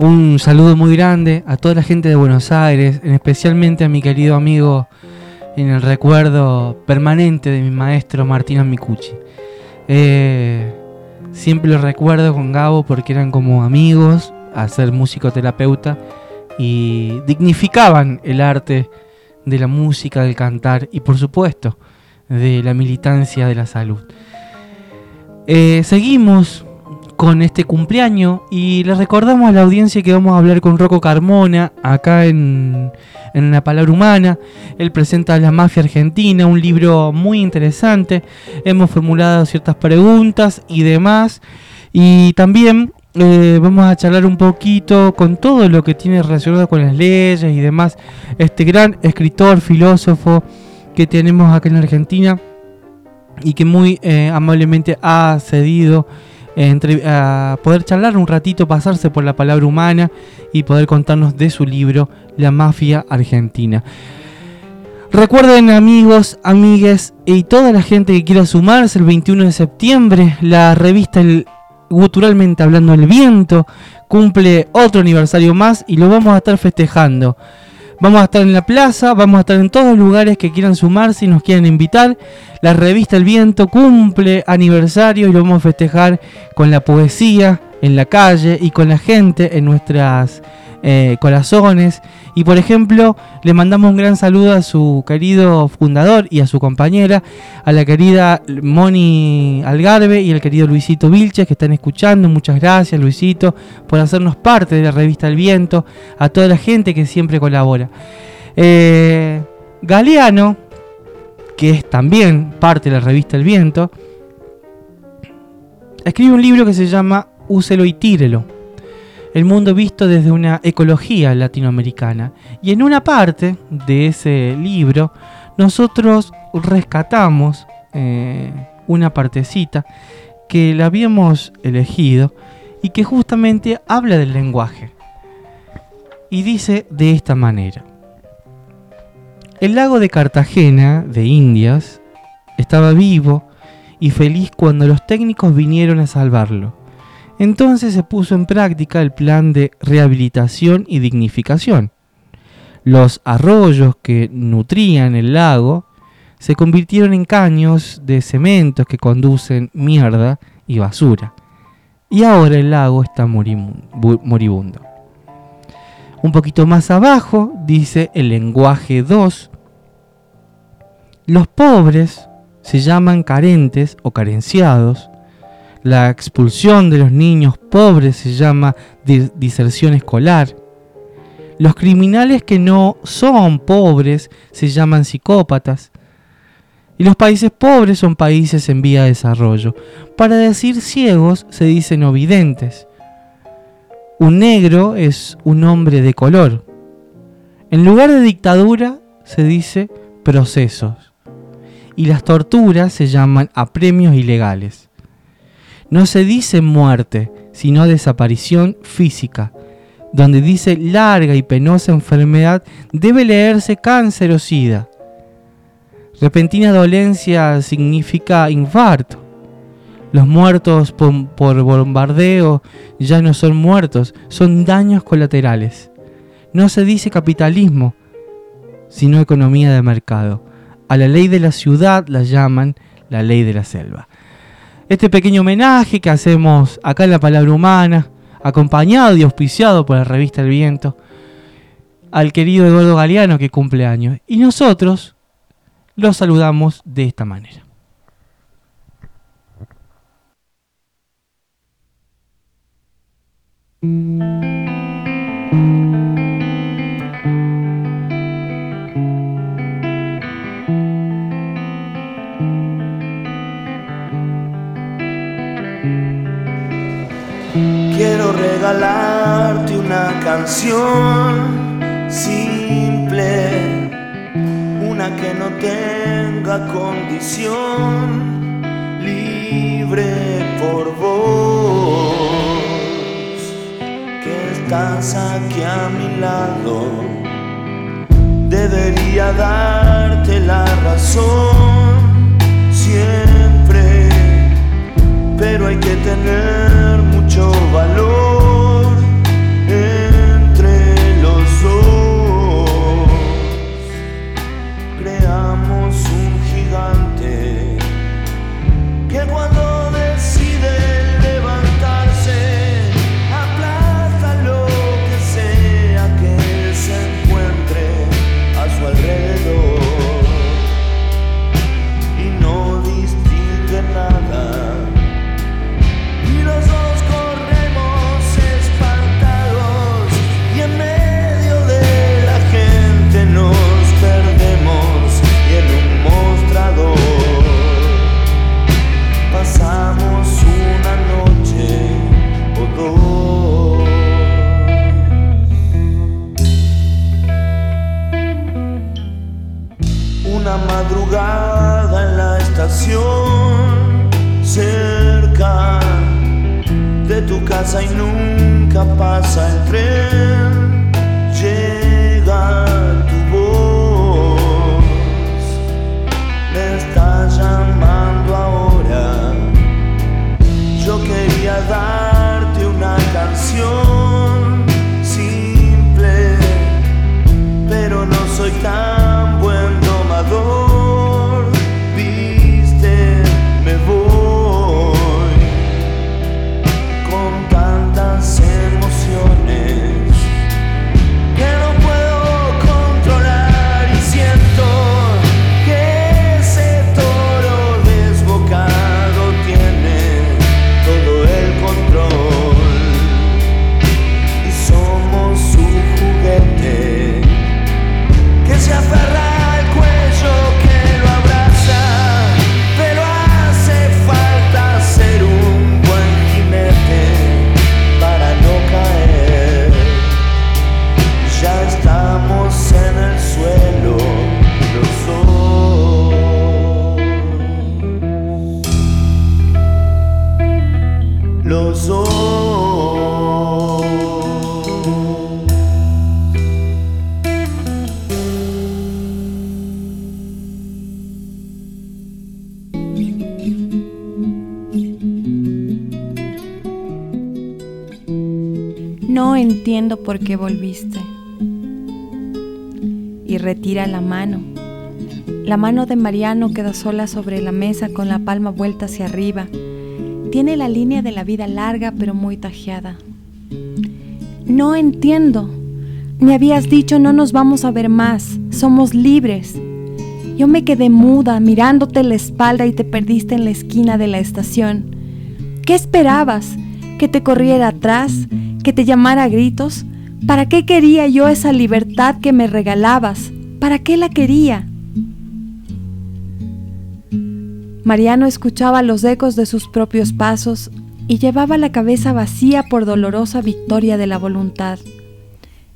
Un saludo muy grande a toda la gente de Buenos Aires, especialmente a mi querido amigo en el recuerdo permanente de mi maestro Martino Micucci. Eh, siempre lo recuerdo con Gabo porque eran como amigos, a ser musicoterapeuta y dignificaban el arte de la música, del cantar y por supuesto de la militancia de la salud. Eh, seguimos con este cumpleaños y le recordamos a la audiencia que vamos a hablar con Rocco Carmona acá en, en La Palabra Humana. Él presenta La Mafia Argentina, un libro muy interesante. Hemos formulado ciertas preguntas y demás. Y también eh, vamos a charlar un poquito con todo lo que tiene relacionado con las leyes y demás. Este gran escritor, filósofo que tenemos acá en Argentina y que muy eh, amablemente ha cedido a poder charlar un ratito, pasarse por la palabra humana y poder contarnos de su libro La Mafia Argentina. Recuerden amigos, amigues y toda la gente que quiera sumarse el 21 de septiembre, la revista el, Guturalmente Hablando el Viento cumple otro aniversario más y lo vamos a estar festejando. Vamos a estar en la plaza, vamos a estar en todos los lugares que quieran sumarse y nos quieran invitar. La revista El Viento cumple aniversario y lo vamos a festejar con la poesía en la calle y con la gente en nuestras eh, corazones. Y por ejemplo, le mandamos un gran saludo a su querido fundador y a su compañera, a la querida Moni Algarve y al querido Luisito Vilches que están escuchando. Muchas gracias, Luisito, por hacernos parte de la revista El Viento, a toda la gente que siempre colabora. Eh, Galeano, que es también parte de la revista El Viento, escribe un libro que se llama Úselo y tírelo el mundo visto desde una ecología latinoamericana. Y en una parte de ese libro nosotros rescatamos eh, una partecita que la habíamos elegido y que justamente habla del lenguaje. Y dice de esta manera. El lago de Cartagena, de Indias, estaba vivo y feliz cuando los técnicos vinieron a salvarlo. Entonces se puso en práctica el plan de rehabilitación y dignificación. Los arroyos que nutrían el lago se convirtieron en caños de cementos que conducen mierda y basura. Y ahora el lago está moribundo. Un poquito más abajo dice el lenguaje 2. Los pobres se llaman carentes o carenciados la expulsión de los niños pobres se llama diserción escolar. Los criminales que no son pobres se llaman psicópatas. Y los países pobres son países en vía de desarrollo. Para decir ciegos se dice no videntes. Un negro es un hombre de color. En lugar de dictadura se dice procesos. Y las torturas se llaman apremios ilegales. No se dice muerte, sino desaparición física. Donde dice larga y penosa enfermedad, debe leerse cáncer o sida. Repentina dolencia significa infarto. Los muertos por, bombardeo ya no son muertos, son daños colaterales. No se dice capitalismo, sino economía de mercado. A la ley de la ciudad la llaman la ley de la selva este pequeño homenaje que hacemos acá en la Palabra Humana, acompañado y auspiciado por la revista El Viento, al querido Eduardo Galeano que cumple años. Y nosotros lo saludamos de esta manera. Regalarte una canción simple, una que no tenga condición, libre por vos, que estás aquí a mi lado. Debería darte la razón siempre, pero hay que tener mucho valor. Por qué volviste. Y retira la mano. La mano de Mariano queda sola sobre la mesa con la palma vuelta hacia arriba. Tiene la línea de la vida larga pero muy tajeada. No entiendo. Me habías dicho no nos vamos a ver más. Somos libres. Yo me quedé muda mirándote la espalda y te perdiste en la esquina de la estación. ¿Qué esperabas? ¿Que te corriera atrás? ¿Que te llamara a gritos? ¿Para qué quería yo esa libertad que me regalabas? ¿Para qué la quería? Mariano escuchaba los ecos de sus propios pasos y llevaba la cabeza vacía por dolorosa victoria de la voluntad.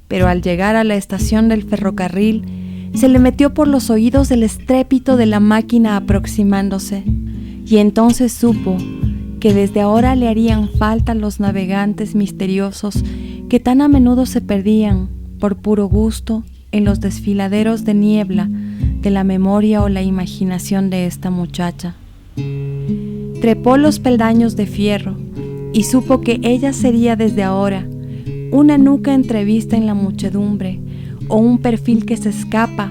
Pero al llegar a la estación del ferrocarril, se le metió por los oídos el estrépito de la máquina aproximándose, y entonces supo que desde ahora le harían falta los navegantes misteriosos que tan a menudo se perdían, por puro gusto, en los desfiladeros de niebla de la memoria o la imaginación de esta muchacha. Trepó los peldaños de fierro y supo que ella sería desde ahora una nuca entrevista en la muchedumbre o un perfil que se escapa,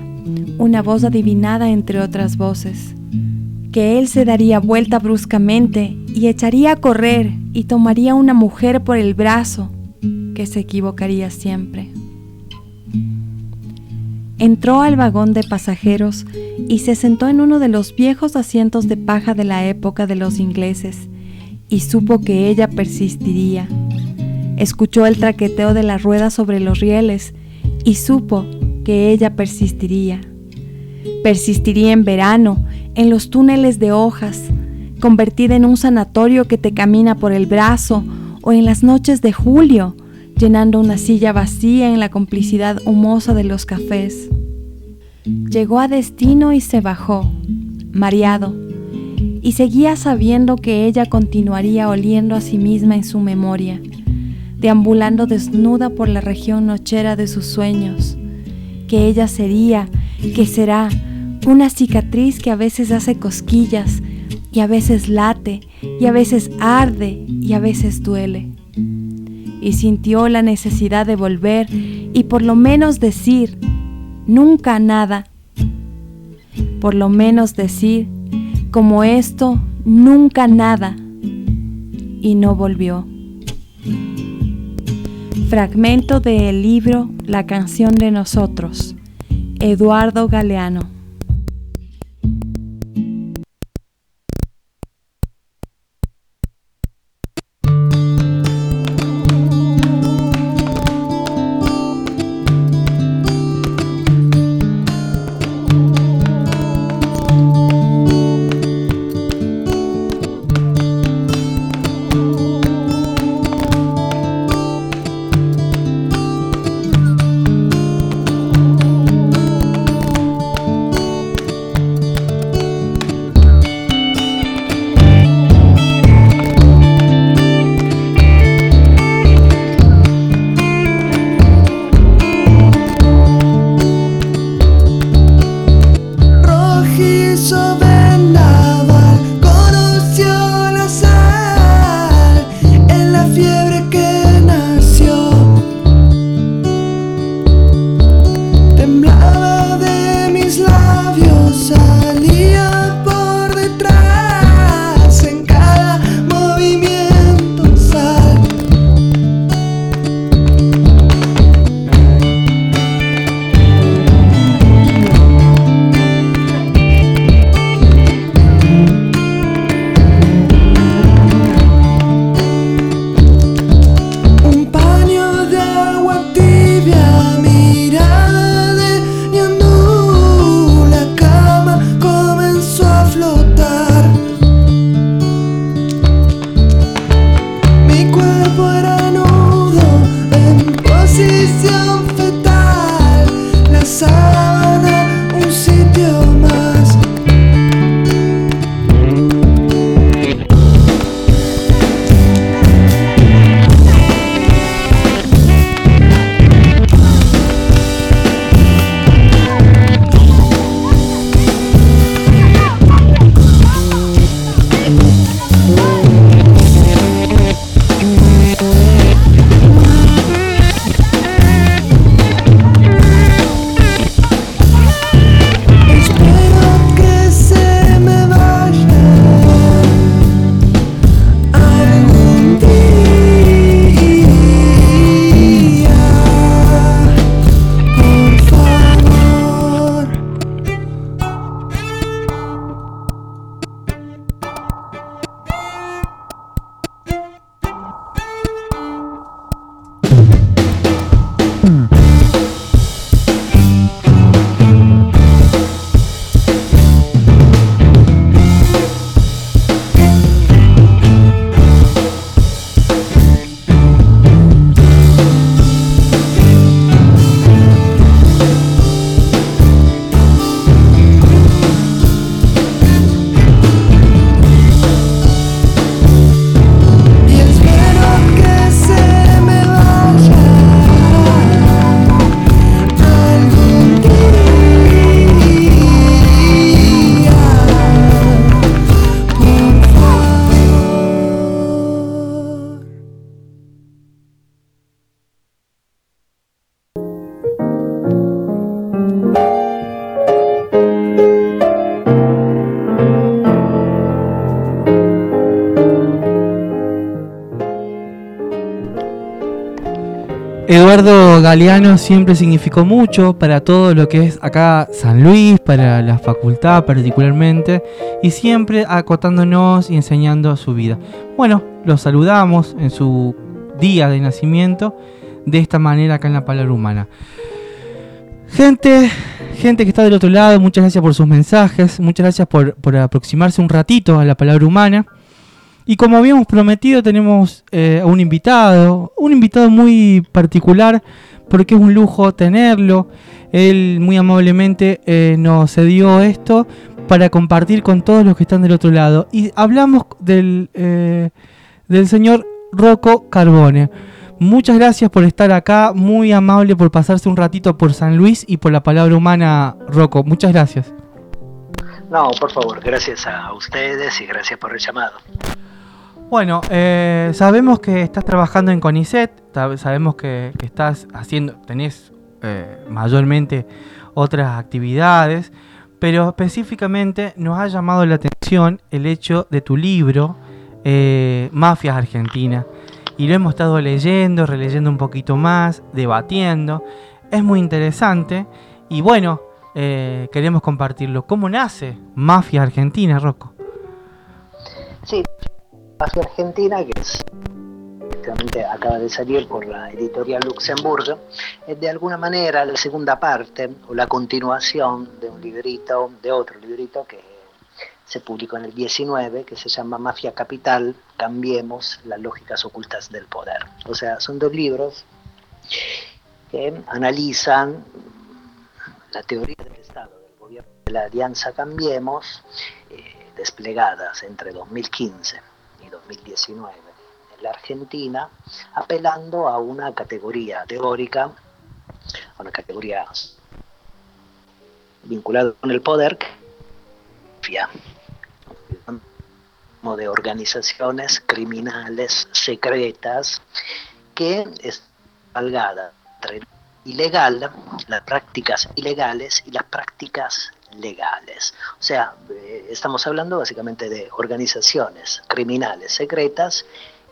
una voz adivinada entre otras voces. Que él se daría vuelta bruscamente y echaría a correr y tomaría una mujer por el brazo, que se equivocaría siempre. Entró al vagón de pasajeros y se sentó en uno de los viejos asientos de paja de la época de los ingleses y supo que ella persistiría. Escuchó el traqueteo de las ruedas sobre los rieles y supo que ella persistiría. Persistiría en verano, en los túneles de hojas, convertida en un sanatorio que te camina por el brazo o en las noches de julio, llenando una silla vacía en la complicidad humosa de los cafés. Llegó a destino y se bajó, mareado, y seguía sabiendo que ella continuaría oliendo a sí misma en su memoria, deambulando desnuda por la región nochera de sus sueños, que ella sería, que será, una cicatriz que a veces hace cosquillas y a veces late y a veces arde y a veces duele. Y sintió la necesidad de volver y por lo menos decir, nunca nada. Por lo menos decir, como esto, nunca nada. Y no volvió. Fragmento del libro La canción de nosotros, Eduardo Galeano. Eduardo Galeano siempre significó mucho para todo lo que es acá San Luis, para la facultad particularmente, y siempre acotándonos y enseñando su vida. Bueno, lo saludamos en su día de nacimiento de esta manera acá en la palabra humana. Gente, gente que está del otro lado, muchas gracias por sus mensajes, muchas gracias por, por aproximarse un ratito a la palabra humana. Y como habíamos prometido, tenemos eh, un invitado, un invitado muy particular, porque es un lujo tenerlo. Él muy amablemente eh, nos cedió esto para compartir con todos los que están del otro lado. Y hablamos del, eh, del señor Rocco Carbone. Muchas gracias por estar acá, muy amable por pasarse un ratito por San Luis y por la palabra humana, Rocco. Muchas gracias. No, por favor, gracias a ustedes y gracias por el llamado. Bueno, eh, sabemos que estás trabajando en CONICET, sabemos que, estás haciendo, tenés eh, mayormente otras actividades, pero específicamente nos ha llamado la atención el hecho de tu libro, eh, Mafias Argentina, y lo hemos estado leyendo, releyendo un poquito más, debatiendo, es muy interesante, y bueno, queremos compartirlo. ¿Cómo nace Mafias Argentina, Rocco? Sí, Mafia Argentina, que es acaba de salir por la editorial Luxemburgo, es de alguna manera la segunda parte o la continuación de un librito, de otro librito que se publicó en el 19, que se llama Mafia Capital, Cambiemos las lógicas ocultas del poder. O sea, son dos libros que analizan la teoría del Estado, del gobierno de la Alianza Cambiemos, eh, desplegadas entre 2015 2019 en la Argentina, apelando a una categoría teórica, a una categoría vinculada con el poder, de organizaciones criminales secretas que es valgada ilegal, las prácticas ilegales y las prácticas legales. O sea, eh, estamos hablando básicamente de organizaciones criminales secretas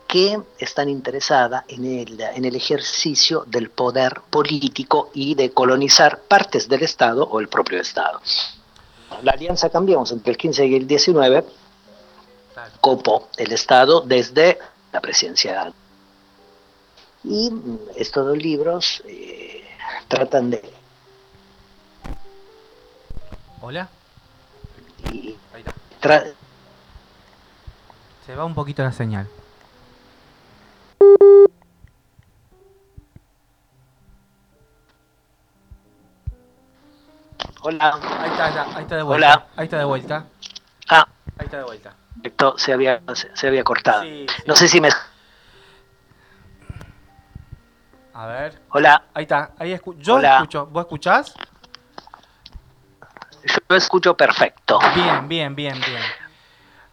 que están interesadas en el, en el ejercicio del poder político y de colonizar partes del Estado o el propio Estado. La alianza cambiamos entre el 15 y el 19, copó el Estado desde la presidencia. Y estos dos libros eh, tratan de Hola. Ahí está. Se va un poquito la señal. Hola. Ahí está, ahí está, de vuelta. Hola. Ahí está de vuelta. Ah. Ahí está de vuelta. Esto se había, se, había cortado. No sé si me... A ver. Hola. Ahí está. Ahí Yo escucho. ¿Vos escuchás? Yo escucho perfecto. Bien, bien, bien, bien.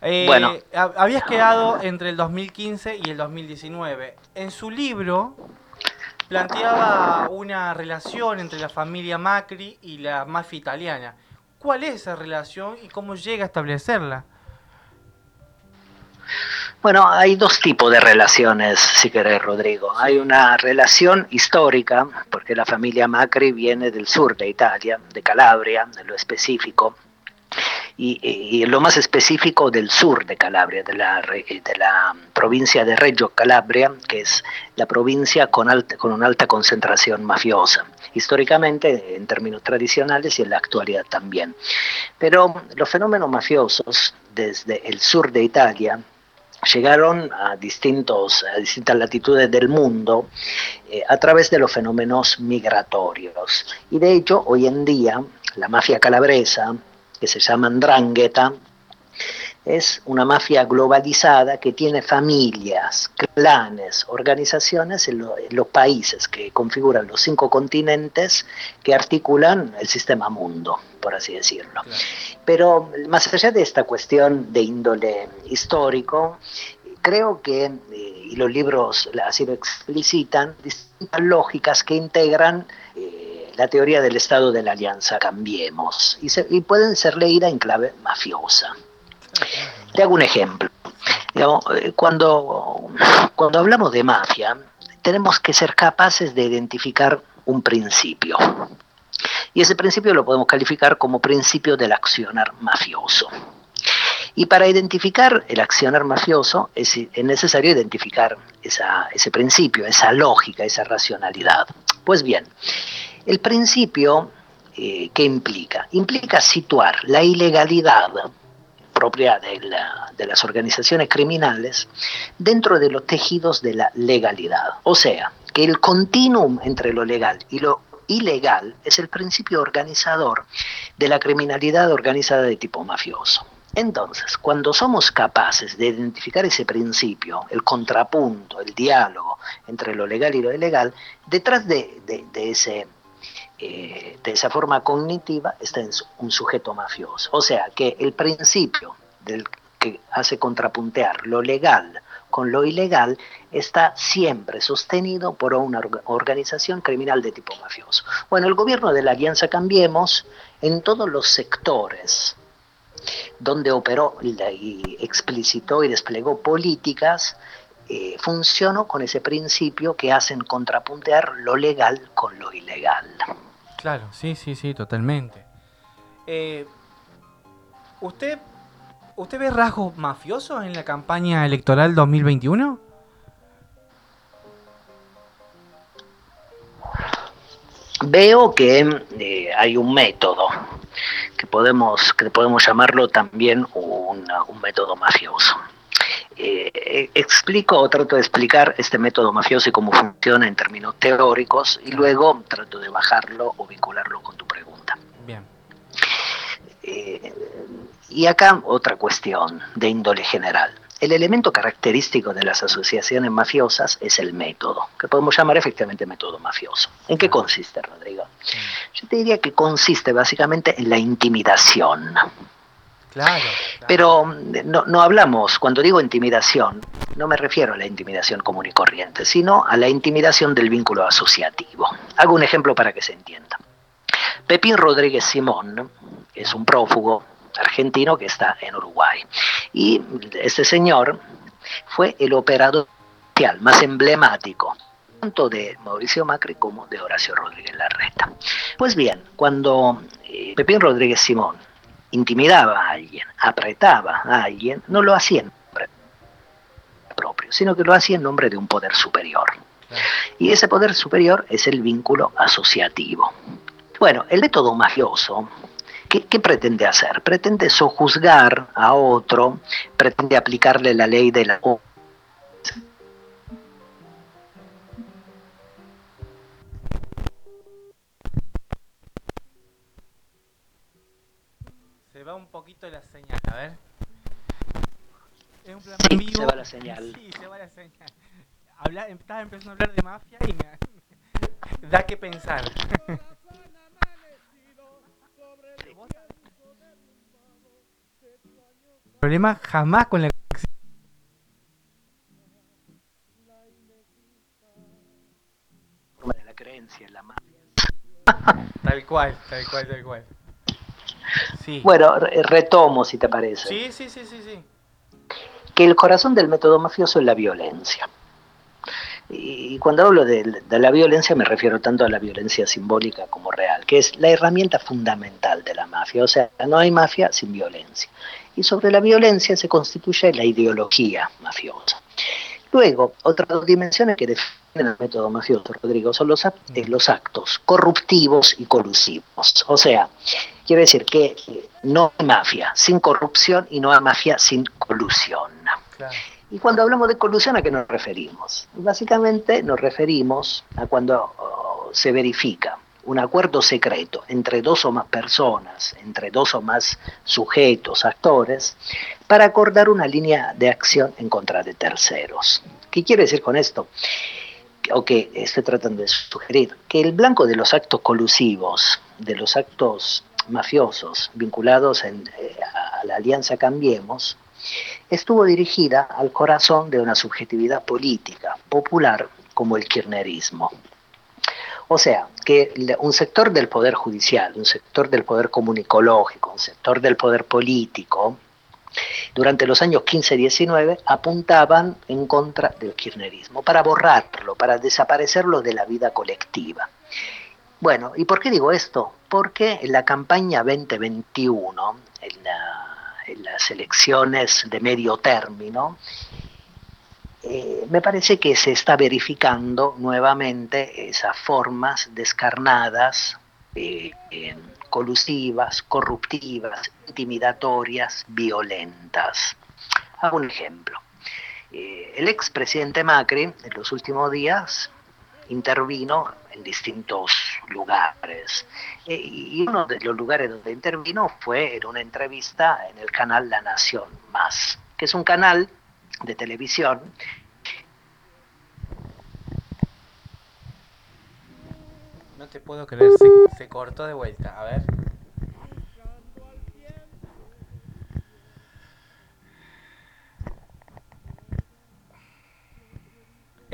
Eh, bueno. Habías quedado entre el 2015 y el 2019. En su libro planteaba una relación entre la familia Macri y la mafia italiana. ¿Cuál es esa relación y cómo llega a establecerla? Bueno, hay dos tipos de relaciones, si querés, Rodrigo. Hay una relación histórica, porque la familia Macri viene del sur de Italia, de Calabria, en lo específico, y, lo más específico del sur de Calabria, de la, de la provincia de Reggio Calabria, que es la provincia con, alta, con una alta concentración mafiosa, históricamente en términos tradicionales y en la actualidad también. Pero los fenómenos mafiosos desde el sur de Italia, llegaron a, distintos, a distintas latitudes del mundo eh, a través de los fenómenos migratorios. Y de hecho, hoy en día, la mafia calabresa, que se llama Ndrangheta, es una mafia globalizada que tiene familias, clanes, organizaciones en, los países que configuran los cinco continentes que articulan el sistema mundo, por así decirlo. Pero más allá de esta cuestión de índole histórico, creo que, eh, y los libros así lo explicitan, distintas lógicas que integran eh, la teoría del estado de la alianza Cambiemos y, y pueden ser leídas en clave mafiosa. Te hago un ejemplo. Eh, cuando, cuando hablamos de mafia, tenemos que ser capaces de identificar un principio. Y ese principio lo podemos calificar como principio del accionar mafioso. Y para identificar el accionar mafioso es, necesario identificar ese principio, esa lógica, esa racionalidad. Pues bien, el principio, eh, ¿qué implica? Implica situar la ilegalidad propia de, de, las organizaciones criminales dentro de los tejidos de la legalidad. O sea, que el continuum entre lo legal y lo ilegal es el principio organizador de la criminalidad organizada de tipo mafioso. Entonces, cuando somos capaces de identificar ese principio, el contrapunto, el diálogo entre lo legal y lo ilegal, detrás de, ese, eh, de esa forma cognitiva está un sujeto mafioso. O sea, que el principio del que hace contrapuntear lo legal con lo ilegal está siempre sostenido por una organización criminal de tipo mafioso. Bueno, el gobierno de la Alianza Cambiemos, en todos los sectores donde operó y explicitó y desplegó políticas, eh, funcionó con ese principio que hacen contrapuntear lo legal con lo ilegal. Claro, sí, sí, sí, totalmente. Eh, ¿Usted ¿Usted ve rasgos mafiosos en la campaña electoral 2021? Veo que eh, hay un método que podemos, que podemos llamarlo también un, método mafioso. Eh, explico o trato de explicar este método mafioso y cómo funciona en términos teóricos y luego trato de bajarlo o vincularlo con tu pregunta. Bien. Eh, y acá otra cuestión de índole general. El elemento característico de las asociaciones mafiosas es el método, que podemos llamar efectivamente método mafioso. ¿En qué consiste, Rodrigo? Yo te diría que consiste básicamente en la intimidación. Pero no, no, hablamos, cuando digo intimidación, no me refiero a la intimidación común y corriente, sino a la intimidación del vínculo asociativo. Hago un ejemplo para que se entienda. Pepín Rodríguez Simón es un prófugo argentino que está en Uruguay. Y este señor fue el operador más emblemático tanto de Mauricio Macri como de Horacio Rodríguez Larreta. Pues bien, cuando eh, Pepín Rodríguez Simón intimidaba a alguien, apretaba a alguien, no lo hacía en nombre propio, sino que lo hacía en nombre de un poder superior. Y ese poder superior es el vínculo asociativo. Bueno, el método mafioso ¿Qué, pretende hacer? Pretende sojuzgar a otro, pretende aplicarle la ley de la... la señal, a ver. Es un plan sí, se va la señal. Sí, se va la señal. Habla, estaba empezando a hablar de mafia y me da que pensar. problema jamás con la la creencia en la mafia. tal cual, tal cual, tal cual. Sí. Bueno, retomo si te parece. Sí, sí, sí, sí, sí. Que el corazón del método mafioso es la violencia. Y cuando hablo de, la violencia me refiero tanto a la violencia simbólica como real, que es la herramienta fundamental de la mafia. O sea, no hay mafia sin violencia. Y sobre la violencia se constituye la ideología mafiosa. Luego, otras dos dimensiones que definen el método mafioso, Rodrigo, son los, los actos corruptivos y colusivos. O sea, quiere decir que no hay mafia sin corrupción y no hay mafia sin colusión. Claro. Y cuando hablamos de colusión, ¿a qué nos referimos? Básicamente nos referimos a cuando oh, se verifica un acuerdo secreto entre dos o más personas, entre dos o más sujetos, actores, para acordar una línea de acción en contra de terceros. ¿Qué quiere decir con esto? O que estoy tratando de sugerir, que el blanco de los actos colusivos, de los actos mafiosos vinculados eh, a la alianza Cambiemos, estuvo dirigida al corazón de una subjetividad política popular como el kirchnerismo. O sea, que un sector del poder judicial, un sector del poder comunicológico, un sector del poder político, durante los años 15-19 apuntaban en contra del kirchnerismo, para borrarlo, para desaparecerlo de la vida colectiva. Bueno, ¿y por qué digo esto? Porque en la campaña 2021, en, las elecciones de medio término, eh, me parece que se está verificando nuevamente esas formas descarnadas, eh, colusivas, corruptivas, intimidatorias, violentas. Hago un ejemplo. Eh, el expresidente Macri en los últimos días intervino en distintos lugares. Eh, y uno de los lugares donde intervino fue en una entrevista en el canal La Nación Más, que es un canal de televisión No te puedo creer, se, se cortó de vuelta. A ver.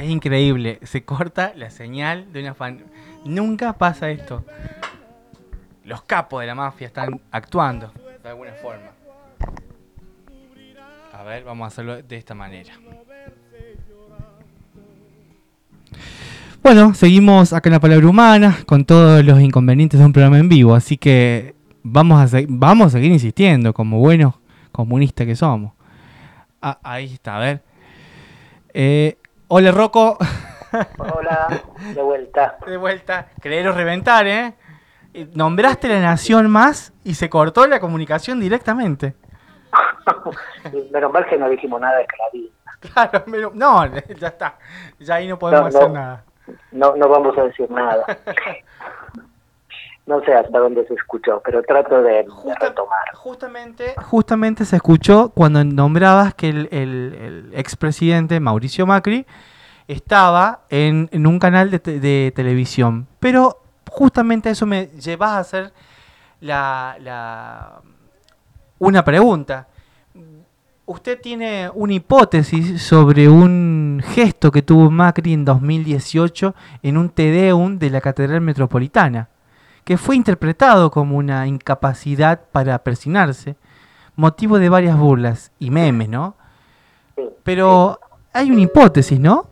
Es increíble, se corta la señal de una fan. Nunca pasa esto. Los capos de la mafia están actuando de alguna forma. A ver, vamos a hacerlo de esta manera. Bueno, seguimos acá en la palabra humana con todos los inconvenientes de un programa en vivo, así que vamos a, vamos a seguir insistiendo como buenos comunistas que somos. Ah, ahí está, a ver. Eh, Hola, Rocco. Hola, de vuelta. De vuelta. Creeros reventar, ¿eh? Nombraste la nación más y se cortó la comunicación directamente. menos mal que no dijimos nada de esclavismo. Claro, no, ya está. Ya ahí no podemos hacer nada. No, no vamos a decir nada. no sé hasta dónde se escuchó, pero trato de, retomar. Justamente, justamente se escuchó cuando nombrabas que el, el, expresidente Mauricio Macri estaba en, un canal de, televisión. Pero justamente eso me lleva a hacer la, la, una pregunta. ¿Usted tiene una hipótesis sobre un gesto que tuvo Macri en 2018 en un Tedeum de la Catedral Metropolitana? Que fue interpretado como una incapacidad para persinarse, motivo de varias burlas y memes, ¿no? Pero hay una hipótesis, ¿no?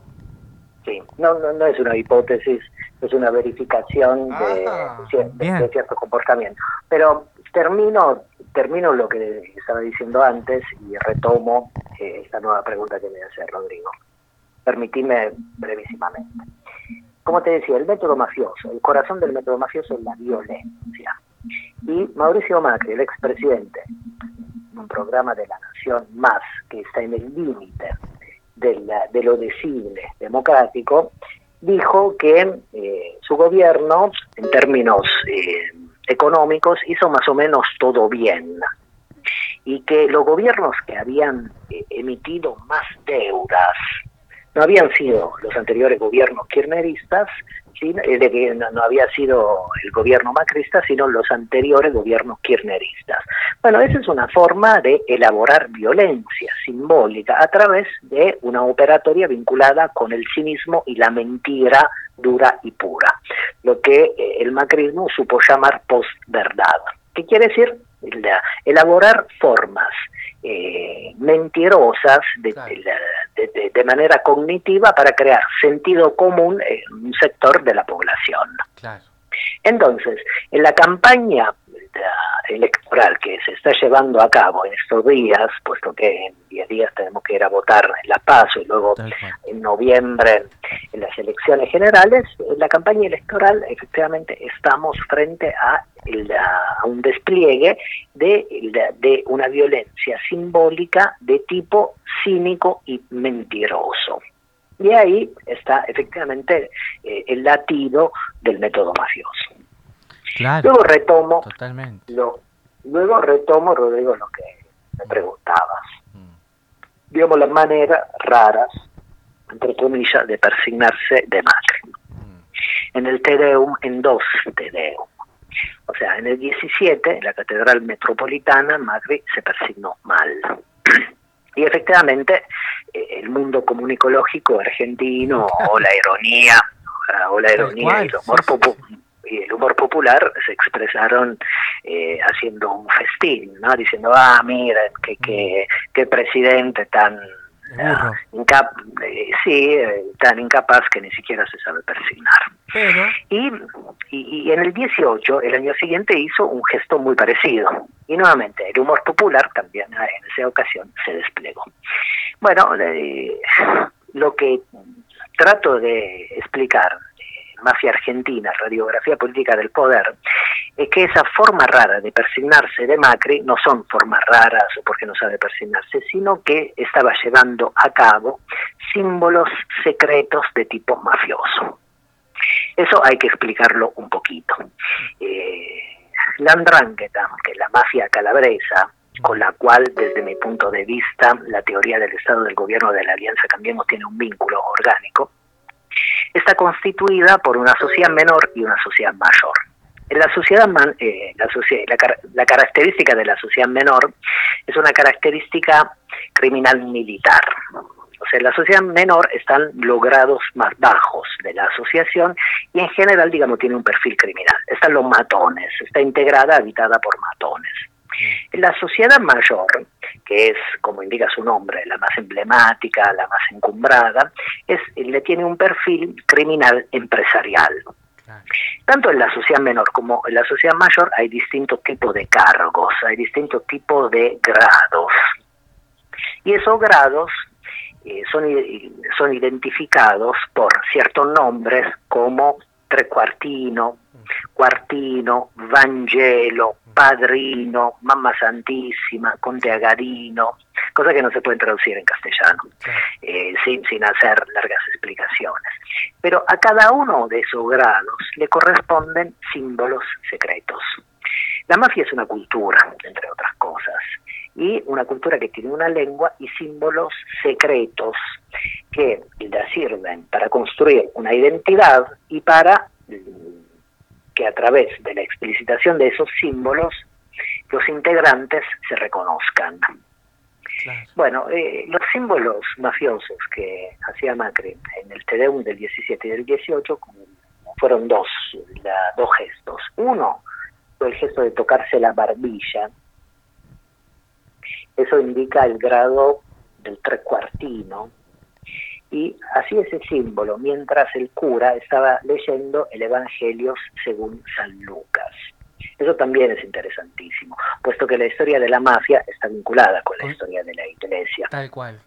Sí, no, no, es una hipótesis, es una verificación de, ah, cierto comportamiento. Pero termino, termino lo que estaba diciendo antes y retomo eh, esta nueva pregunta que me hace Rodrigo. Permitime brevísimamente como te decía, el método mafioso, el corazón del método mafioso es la violencia. Y Mauricio Macri, el expresidente, un programa de la Nación Más, que está en el límite de lo decible democrático, dijo que eh, su gobierno, en términos eh, económicos, hizo más o menos todo bien y que los gobiernos que habían eh, emitido más deudas no habían sido los anteriores gobiernos kirchneristas, eh, de que no, había sido el gobierno macrista, sino los anteriores gobiernos kirchneristas. Bueno, esa es una forma de elaborar violencia simbólica a través de una operatoria vinculada con el cinismo y la mentira dura y pura, lo que eh, el macrismo supo llamar posverdad. ¿Qué quiere decir? elaborar formas eh, mentirosas de, de, manera cognitiva para crear sentido común en un sector de la población. Entonces, en la campaña electoral que se está llevando a cabo en estos días, puesto que en 10 días tenemos que ir a votar en La Paz y luego en noviembre en las elecciones generales, en la campaña electoral efectivamente estamos frente a, a un despliegue de, de una violencia simbólica de tipo cínico y mentiroso. Y ahí está efectivamente eh, el latido del método mafioso luego retomo, Lo, luego retomo, Rodrigo, lo que me preguntabas. Mm. Digamos las maneras raras, entre comillas, de persignarse de Macri. Mm. En el Tedeum, en dos Tedeum. O sea, en el 17, en la Catedral Metropolitana, Macri se persignó mal. Y efectivamente, eh, el mundo comunicológico argentino, o la ironía, o la ironía y el humor, y el humor popular se expresaron eh, haciendo un festín, ¿no? Diciendo, ah, miren, qué, qué, qué presidente tan Burro. incap eh, sí, eh, tan incapaz que ni siquiera se sabe persignar. Pero, Y, y, y en el 18, el año siguiente, hizo un gesto muy parecido. Y nuevamente, el humor popular también ah, en esa ocasión se desplegó. Bueno, eh, lo que trato de explicar, Mafia Argentina, Radiografía Política del Poder, es que esa forma rara de persignarse de Macri no son formas raras o porque no sabe persignarse, sino que estaba llevando a cabo símbolos secretos de tipo mafioso. Eso hay que explicarlo un poquito. Eh, la andrangheta, que es la mafia calabresa, con la cual, desde mi punto de vista, la teoría del Estado del Gobierno de la Alianza Cambiemos tiene un vínculo orgánico, está constituida por una sociedad menor y una sociedad mayor. La sociedad, man- eh, la, socie- la car- la característica de la sociedad menor es una característica criminal militar. O sea, en la sociedad menor están los grados más bajos de la asociación y en general, digamos, tiene un perfil criminal. Están los matones, está integrada, habitada por matones. En la sociedad mayor, que es, como indica su nombre, la más emblemática, la más encumbrada, es, le tiene un perfil criminal empresarial. Tanto en la sociedad menor como en la sociedad mayor hay distintos tipos de cargos, hay distintos tipos de grados. Y esos grados eh, son, i- son identificados por ciertos nombres como trecuartino, cuartino, Vangelo, Padrino, Mamma Santísima, Conte Agarino, cosa que no se pueden traducir en castellano eh, sin, sin hacer largas explicaciones. Pero a cada uno de esos grados le corresponden símbolos secretos. La mafia es una cultura, entre otras cosas, y una cultura que tiene una lengua y símbolos secretos que le sirven para construir una identidad y para mm, que a través de la explicitación de esos símbolos los integrantes se reconozcan. claro. Bueno, eh, los símbolos mafiosos que hacía Macri en el TDUM del 17 y del 18 fueron dos, la- dos gestos. Uno fue el gesto de tocarse la barbilla. Eso indica el grado del trecuartino. Y así ese símbolo, mientras el cura estaba leyendo el Evangelio según San Lucas. Eso también es interesantísimo, puesto que la historia de la mafia está vinculada con la historia de la iglesia. Tal cual.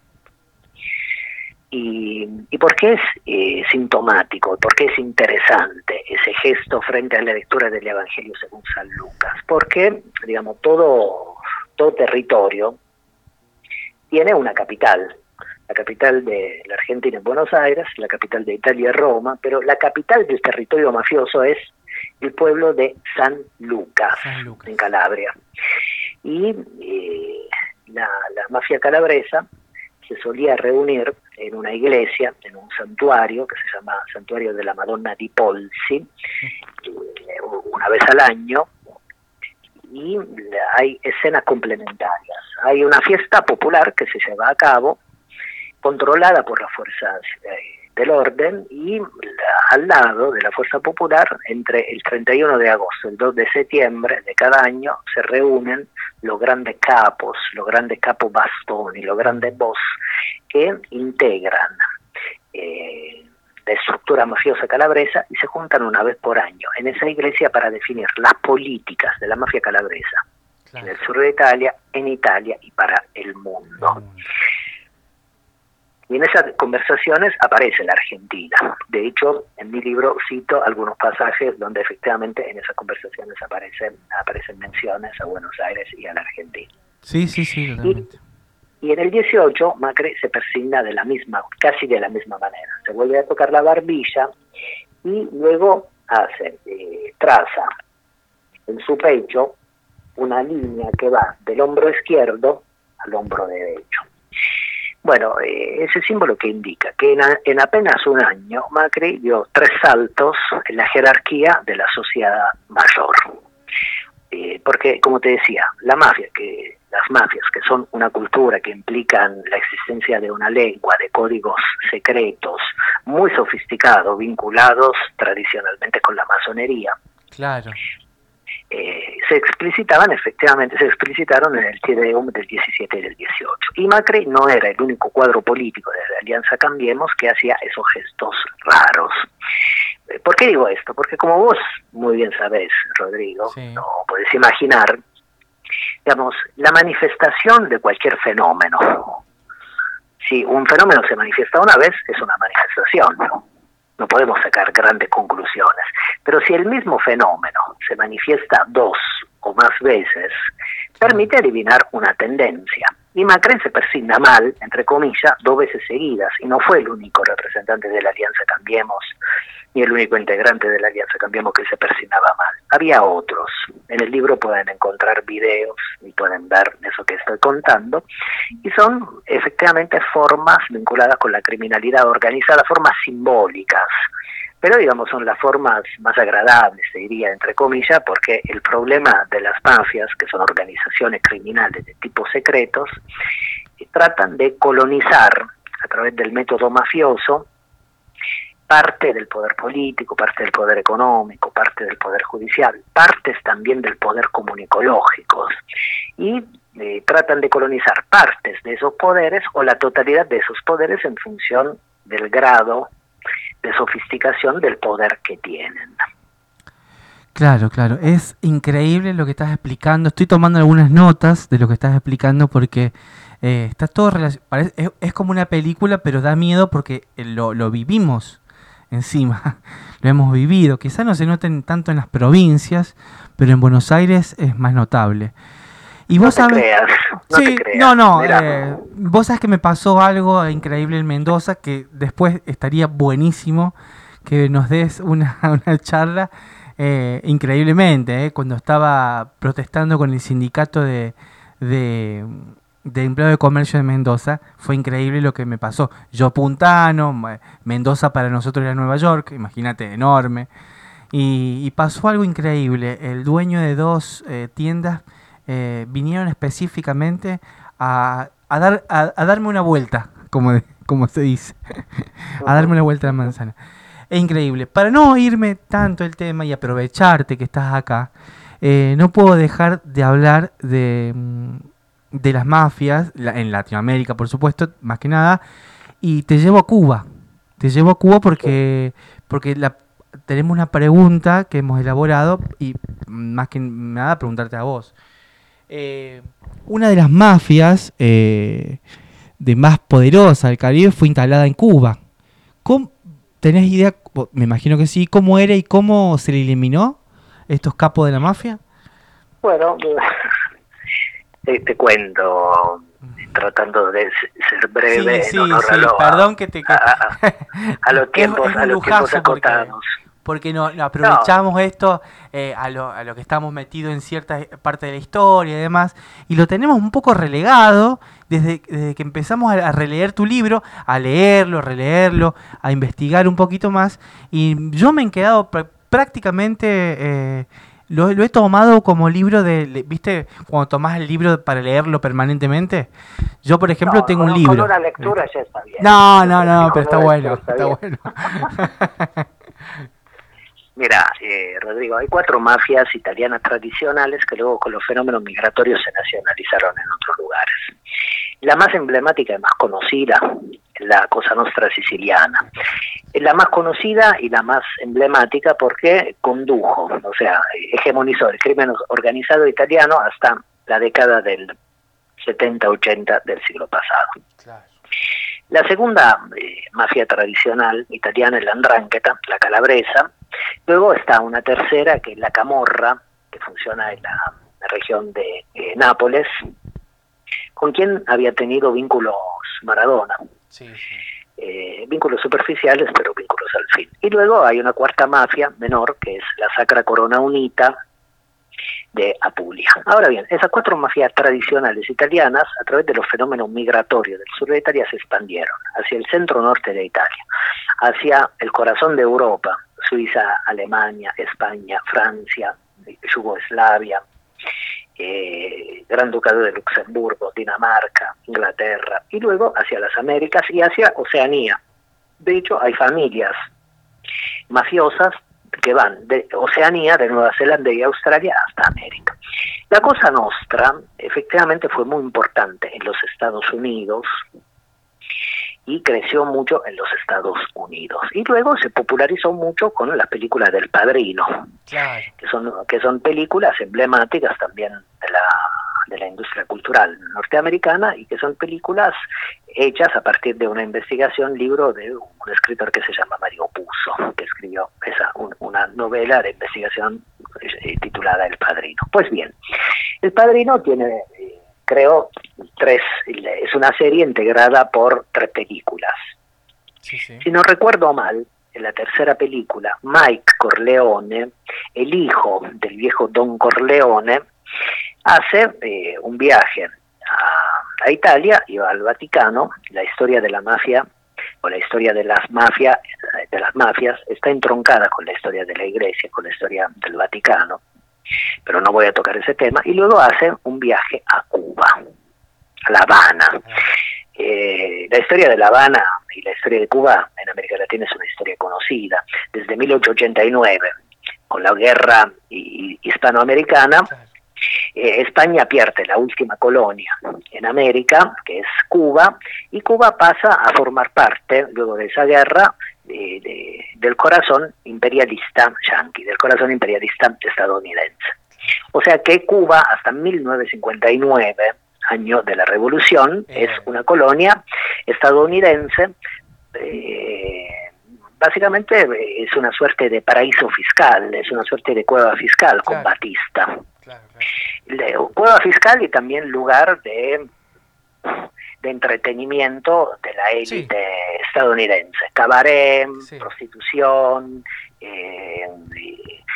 ¿Y, y por qué es eh, sintomático? ¿Por qué es interesante ese gesto frente a la lectura del Evangelio según San Lucas? Porque, digamos, todo, todo territorio tiene una capital. La capital de la Argentina es Buenos Aires, la capital de Italia es Roma, pero la capital del territorio mafioso es el pueblo de San Lucas, San Lucas. en Calabria. Y eh, la, la mafia calabresa se solía reunir en una iglesia, en un santuario que se llama Santuario de la Madonna di Polsi, eh, una vez al año, y hay escenas complementarias. Hay una fiesta popular que se lleva a cabo, controlada por las fuerzas eh, del orden, y al lado de la fuerza popular, entre el 31 de agosto y el 2 de septiembre de cada año, se reúnen los grandes capos, los grandes capos bastoni, los grandes boss que integran eh, la estructura mafiosa calabresa y se juntan una vez por año en esa iglesia para definir las políticas de la mafia calabresa en el sur de Italia, en Italia y para el mundo. Y en esas conversaciones aparece la Argentina. De hecho, en mi libro cito algunos pasajes donde efectivamente en esas conversaciones aparecen, aparecen menciones a Buenos Aires y a la Argentina. Sí, sí, sí, totalmente. Y en el 18 Macri se persigna de la misma, casi de la misma manera. Se vuelve a tocar la barbilla y luego hace, eh, traza en su pecho una línea que va del hombro izquierdo al hombro derecho. Bueno, eh, ese símbolo que indica que en, a- en apenas un año Macri dio tres saltos en la jerarquía de la sociedad mayor. Eh, porque, como te decía, la mafia, que las mafias, que son una cultura que implican la existencia de una lengua, de códigos secretos, muy sofisticados, vinculados tradicionalmente con la masonería, Claro. Eh, se explicitaban efectivamente, se explicitaron en el TDUM del 17 y del 18. Y Macri no era el único cuadro político de la Alianza Cambiemos que hacía esos gestos raros. Eh, ¿Por qué digo esto? Porque como vos muy bien sabés, Rodrigo, no podés imaginar, digamos, la manifestación de cualquier fenómeno. Si un fenómeno se manifiesta una vez, es una manifestación, ¿no? No podemos sacar grandes conclusiones. Pero si el mismo fenómeno se manifiesta dos o más veces, permite adivinar una tendencia. Y Macri se persigna mal, entre comillas, dos veces seguidas, y no fue el único representante de la Alianza Cambiemos ni el único integrante de la Alianza Cambiemos que se persignaba mal. Había otros. En el libro pueden encontrar videos y pueden ver eso que estoy contando. Y son efectivamente formas vinculadas con la criminalidad organizada, formas simbólicas. Pero digamos son las formas más agradables, se diría, entre comillas, porque el problema de las mafias, que son organizaciones criminales de tipo secretos, tratan de colonizar a través del método mafioso parte del poder político, parte del poder económico, parte del poder judicial, partes también del poder comunicológico y eh, tratan de colonizar partes de esos poderes o la totalidad de esos poderes en función del grado de sofisticación del poder que tienen. Claro, claro, es increíble lo que estás explicando. Estoy tomando algunas notas de lo que estás explicando porque eh, está todo relacionado. Es, como una película, pero da miedo porque lo, lo vivimos encima, lo hemos vivido. Quizá no se noten tanto en las provincias, pero en Buenos Aires es más notable. Y vos no sabes, no, sí, no, no, eh, vos sabes que me pasó algo increíble en Mendoza que después estaría buenísimo que nos des una, una charla eh, increíblemente, eh, cuando estaba protestando con el sindicato de, de de empleo de comercio de Mendoza, fue increíble lo que me pasó. Yo puntano, Mendoza para nosotros era Nueva York, imagínate, enorme. Y, pasó algo increíble. El dueño de dos eh, tiendas eh, vinieron específicamente a, dar, a, darme una vuelta, como, como se dice, a darme una vuelta a la manzana. Es increíble. Para no irme tanto el tema y aprovecharte que estás acá, eh, no puedo dejar de hablar de mm, de las mafias, en Latinoamérica por supuesto, más que nada, y te llevo a Cuba. Te llevo a Cuba porque, porque tenemos una pregunta que hemos elaborado y más que nada preguntarte a vos. Eh, una de las mafias eh, de más poderosa del Caribe fue instalada en Cuba. ¿Cómo, ¿Tenés idea, me imagino que sí, cómo era y cómo se le eliminó estos capos de la mafia? Bueno, te, cuento, tratando de ser breve, sí, sí, sí, perdón que te... A, los tiempos, a los tiempos acotados. Porque, no, aprovechamos esto eh, a, lo, a lo que estamos metidos en cierta parte de la historia y demás, y lo tenemos un poco relegado desde, que empezamos a, releer tu libro, a leerlo, releerlo, a investigar un poquito más, y yo me he quedado prácticamente... Eh, lo, he tomado como libro de, ¿viste? Cuando tomás el libro para leerlo permanentemente. Yo, por ejemplo, tengo un libro. Con una lectura ya está bien. No, no, no, pero está bueno, está, bueno. Mira, eh, Rodrigo, hay cuatro mafias italianas tradicionales que luego con los fenómenos migratorios se nacionalizaron en otros lugares. La más emblemática y más conocida la Cosa Nostra siciliana. Es la más conocida y la más emblemática porque condujo, o sea, hegemonizó el crimen organizado italiano hasta la década del 70-80 del siglo pasado. La segunda eh, mafia tradicional italiana es la andrangheta, la calabresa. Luego está una tercera que es la camorra, que funciona en la, región de eh, Nápoles, con quien había tenido vínculos Maradona. Eh, vínculos superficiales, pero vínculos al fin. Y luego hay una cuarta mafia menor, que es la Sacra Corona Unita de Apulia. Ahora bien, esas cuatro mafias tradicionales italianas, a través de los fenómenos migratorios del sur de Italia, se expandieron hacia el centro-norte de Italia, hacia el corazón de Europa, Suiza, Alemania, España, Francia, Yugoslavia, eh, Gran Ducado de Luxemburgo, Dinamarca, Inglaterra, y luego hacia las Américas y hacia Oceanía. De hecho, hay familias mafiosas que van de Oceanía, de Nueva Zelanda y Australia hasta América. La Cosa Nostra efectivamente fue muy importante en los Estados Unidos, y creció mucho en los Estados Unidos. Y luego se popularizó mucho con las películas del Padrino, que, son, que son películas emblemáticas también de la, de la industria cultural norteamericana y que son películas hechas a partir de una investigación, libro de un escritor que se llama Mario Puzo, que escribió esa, una novela de investigación eh, titulada El Padrino. Pues bien, El Padrino tiene... Creo, tres, es una serie integrada por tres películas. Si no recuerdo mal, en la tercera película, Mike Corleone, el hijo del viejo Don Corleone, hace eh, un viaje a, a, Italia y va al Vaticano. La historia de la mafia o la historia de las mafias de las mafias está entroncada con la historia de la Iglesia, con la historia del Vaticano pero no voy a tocar ese tema, y luego hace un viaje a Cuba, a La Habana. Eh, la historia de La Habana y la historia de Cuba en América Latina es una historia conocida. Desde 1889, con la guerra hispanoamericana, eh, España pierde la última colonia en América, que es Cuba, y Cuba pasa a formar parte, luego de esa guerra, del corazón imperialista yanqui, del corazón imperialista estadounidense. O sea que Cuba hasta 1959, año de la revolución, es una colonia estadounidense. Eh, básicamente es una suerte de paraíso fiscal, es una suerte de cueva fiscal con Batista. cueva fiscal y también lugar de de entretenimiento de la élite estadounidense, cabaret, prostitución eh,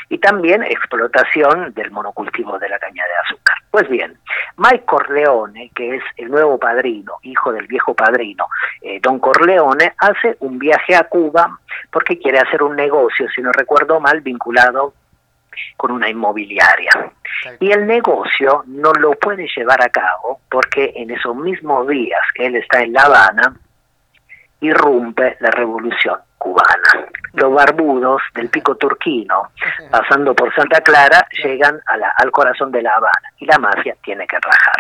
y, también explotación del monocultivo de la caña de azúcar. Pues bien, Mike Corleone, que es el nuevo padrino, hijo del viejo padrino, eh, Don Corleone, hace un viaje a Cuba porque quiere hacer un negocio, si no recuerdo mal, vinculado con una inmobiliaria. Y el negocio no lo puede llevar a cabo porque en esos mismos días que él está en La Habana, irrumpe la revolución cubana. Los barbudos del pico turquino, pasando por Santa Clara, llegan a la, al corazón de La Habana y la mafia tiene que rajar.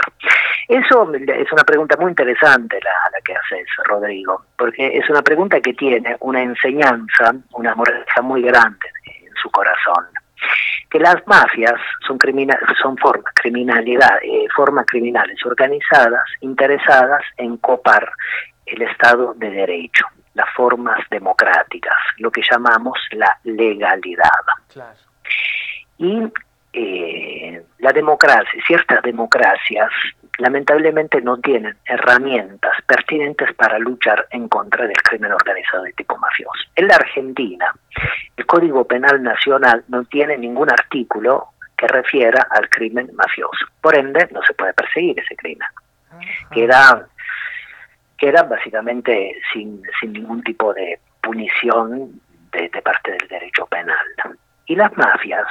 Eso es una pregunta muy interesante la, la que haces, Rodrigo, porque es una pregunta que tiene una enseñanza, una moraleja muy grande en su corazón que las mafias son, son formas, criminalidad, eh, formas criminales organizadas, interesadas en copar el Estado de Derecho, las formas democráticas, lo que llamamos la legalidad. Y eh, la democracia, ciertas democracias lamentablemente no tienen herramientas pertinentes para luchar en contra del crimen organizado de tipo mafioso. En la Argentina, el Código Penal Nacional no tiene ningún artículo que refiera al crimen mafioso. Por ende, no se puede perseguir ese crimen. Queda, queda básicamente sin, sin ningún tipo de punición de, de parte del derecho penal. Y las mafias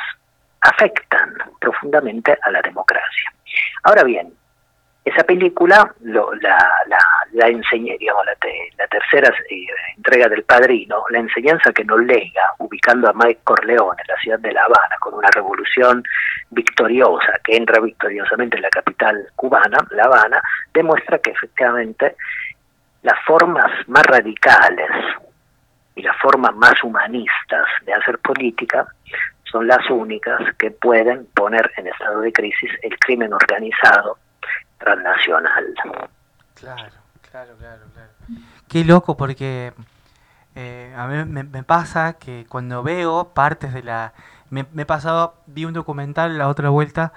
afectan profundamente a la democracia. Ahora bien, esa película la, la, enseñé, digamos, la tercera eh, entrega del Padrino, la enseñanza que nos lega, ubicando a Mike Corleone en la ciudad de La Habana, con una revolución victoriosa que entra victoriosamente en la capital cubana, La Habana, demuestra que efectivamente las formas más radicales y las formas más humanistas de hacer política son las únicas que pueden poner en estado de crisis el crimen organizado transnacional. Claro, claro, claro, claro. Qué loco porque eh, a mí me, pasa que cuando veo partes de la... Me, he pasado, vi un documental la otra vuelta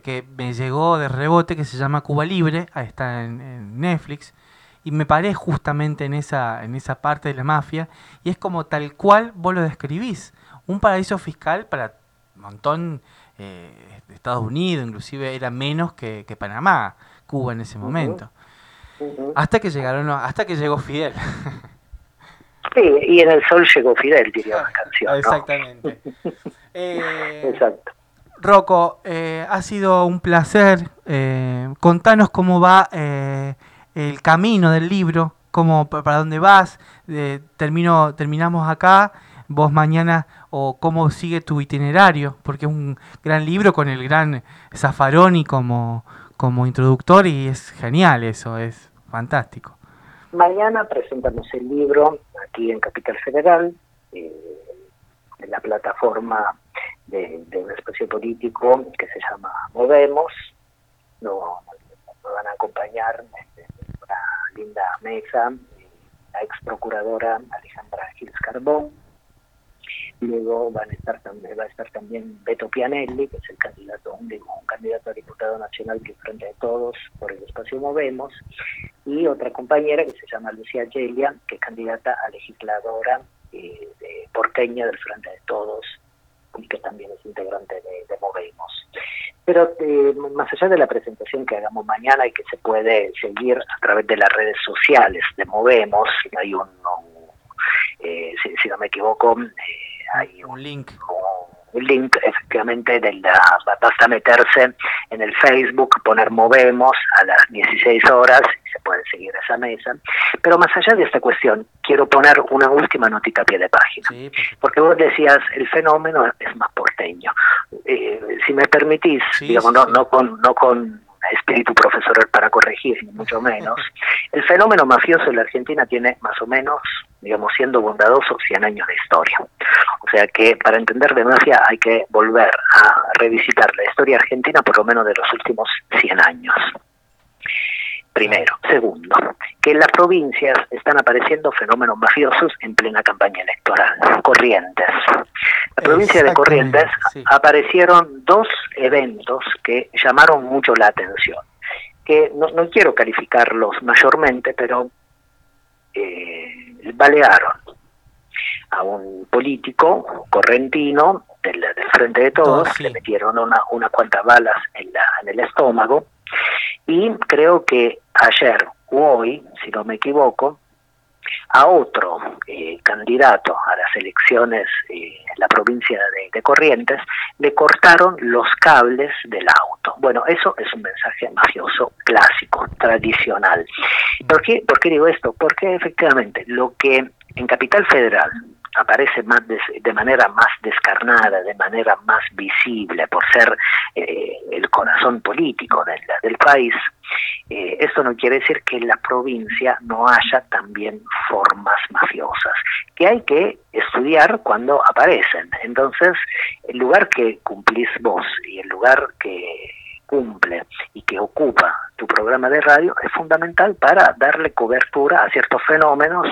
que me llegó de rebote que se llama Cuba Libre, ahí está en, Netflix, y me paré justamente en esa, en esa parte de la mafia, y es como tal cual vos lo describís, un paraíso fiscal para un montón eh, de Estados Unidos, inclusive era menos que, Panamá, Cuba en ese momento. Hasta que llegaron, hasta que llegó Fidel. Sí, y en el sol llegó Fidel, diría la canción. Exactamente. Eh, Exacto. Rocco, eh, ha sido un placer. Eh, contanos cómo va el camino del libro, cómo, para dónde vas. termino, terminamos acá vos mañana o cómo sigue tu itinerario, porque es un gran libro con el gran Zaffaroni como, como introductor y es genial eso, es fantástico. Mañana presentamos el libro aquí en Capital Federal, eh, en la plataforma de, un espacio político que se llama Movemos. Nos, van a acompañar en una linda mesa la ex procuradora Alejandra Giles Carbón. Luego van a estar también, va a estar también Beto Pianelli, que es el candidato, un, candidato a diputado nacional que frente a todos por el espacio Movemos, y otra compañera que se llama Lucía Gelia, que es candidata a legisladora eh, porteña del Frente de Todos y que también es integrante de, Movemos. Pero eh, más allá de la presentación que hagamos mañana y que se puede seguir a través de las redes sociales de Movemos, un, eh, si, no me equivoco, hay un, link. Un, link efectivamente de la, basta meterse en el Facebook, poner Movemos a las 16 horas se puede seguir esa mesa. Pero más allá de esta cuestión, quiero poner una última notita a pie de página. porque vos decías, el fenómeno es más porteño. Eh, si me permitís, digamos, no, no, con, no con espíritu profesor para corregir, ni mucho menos, el fenómeno mafioso en la Argentina tiene más o menos, digamos, siendo bondadoso, 100 años de historia. O sea que para entender de mafia hay que volver a revisitar la historia argentina por lo menos de los últimos 100 años. Primero. Segundo, que en las provincias están apareciendo fenómenos mafiosos en plena campaña electoral. Corrientes. La provincia de Corrientes aparecieron dos eventos que llamaron mucho la atención, que no, quiero calificarlos mayormente, pero eh, balearon a un político correntino del, Frente de Todos, le metieron una, unas cuantas balas en, la, en el estómago, y creo que ayer o hoy, si no me equivoco, a otro eh, candidato a las elecciones eh, en la provincia de, Corrientes, le cortaron los cables del auto. Bueno, eso es un mensaje mafioso clásico, tradicional. ¿Por qué, ¿Por qué digo esto? Porque efectivamente lo que en Capital Federal aparece más de, manera más descarnada, de manera más visible, por ser eh, el corazón político del, país, eh, esto no quiere decir que en la provincia no haya también formas mafiosas, que hay que estudiar cuando aparecen. Entonces, el lugar que cumplís vos y el lugar que cumple y que ocupa tu programa de radio es fundamental para darle cobertura a ciertos fenómenos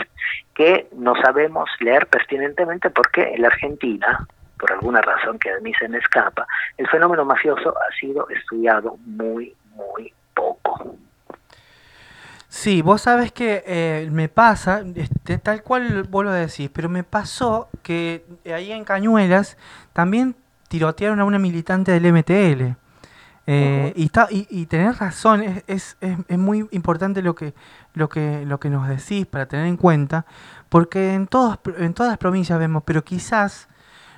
que no sabemos leer pertinentemente porque en la Argentina, por alguna razón que a mí se me escapa, el fenómeno mafioso ha sido estudiado muy, muy poco. Sí, vos sabes que eh, me pasa, este, tal cual vos lo decís, pero me pasó que ahí en Cañuelas también tirotearon a una militante del MTL. Eh, y, está, y, y, tenés razón, es, es, es, muy importante lo que, lo, que, lo que nos decís para tener en cuenta, porque en, todos, en todas las provincias vemos, pero quizás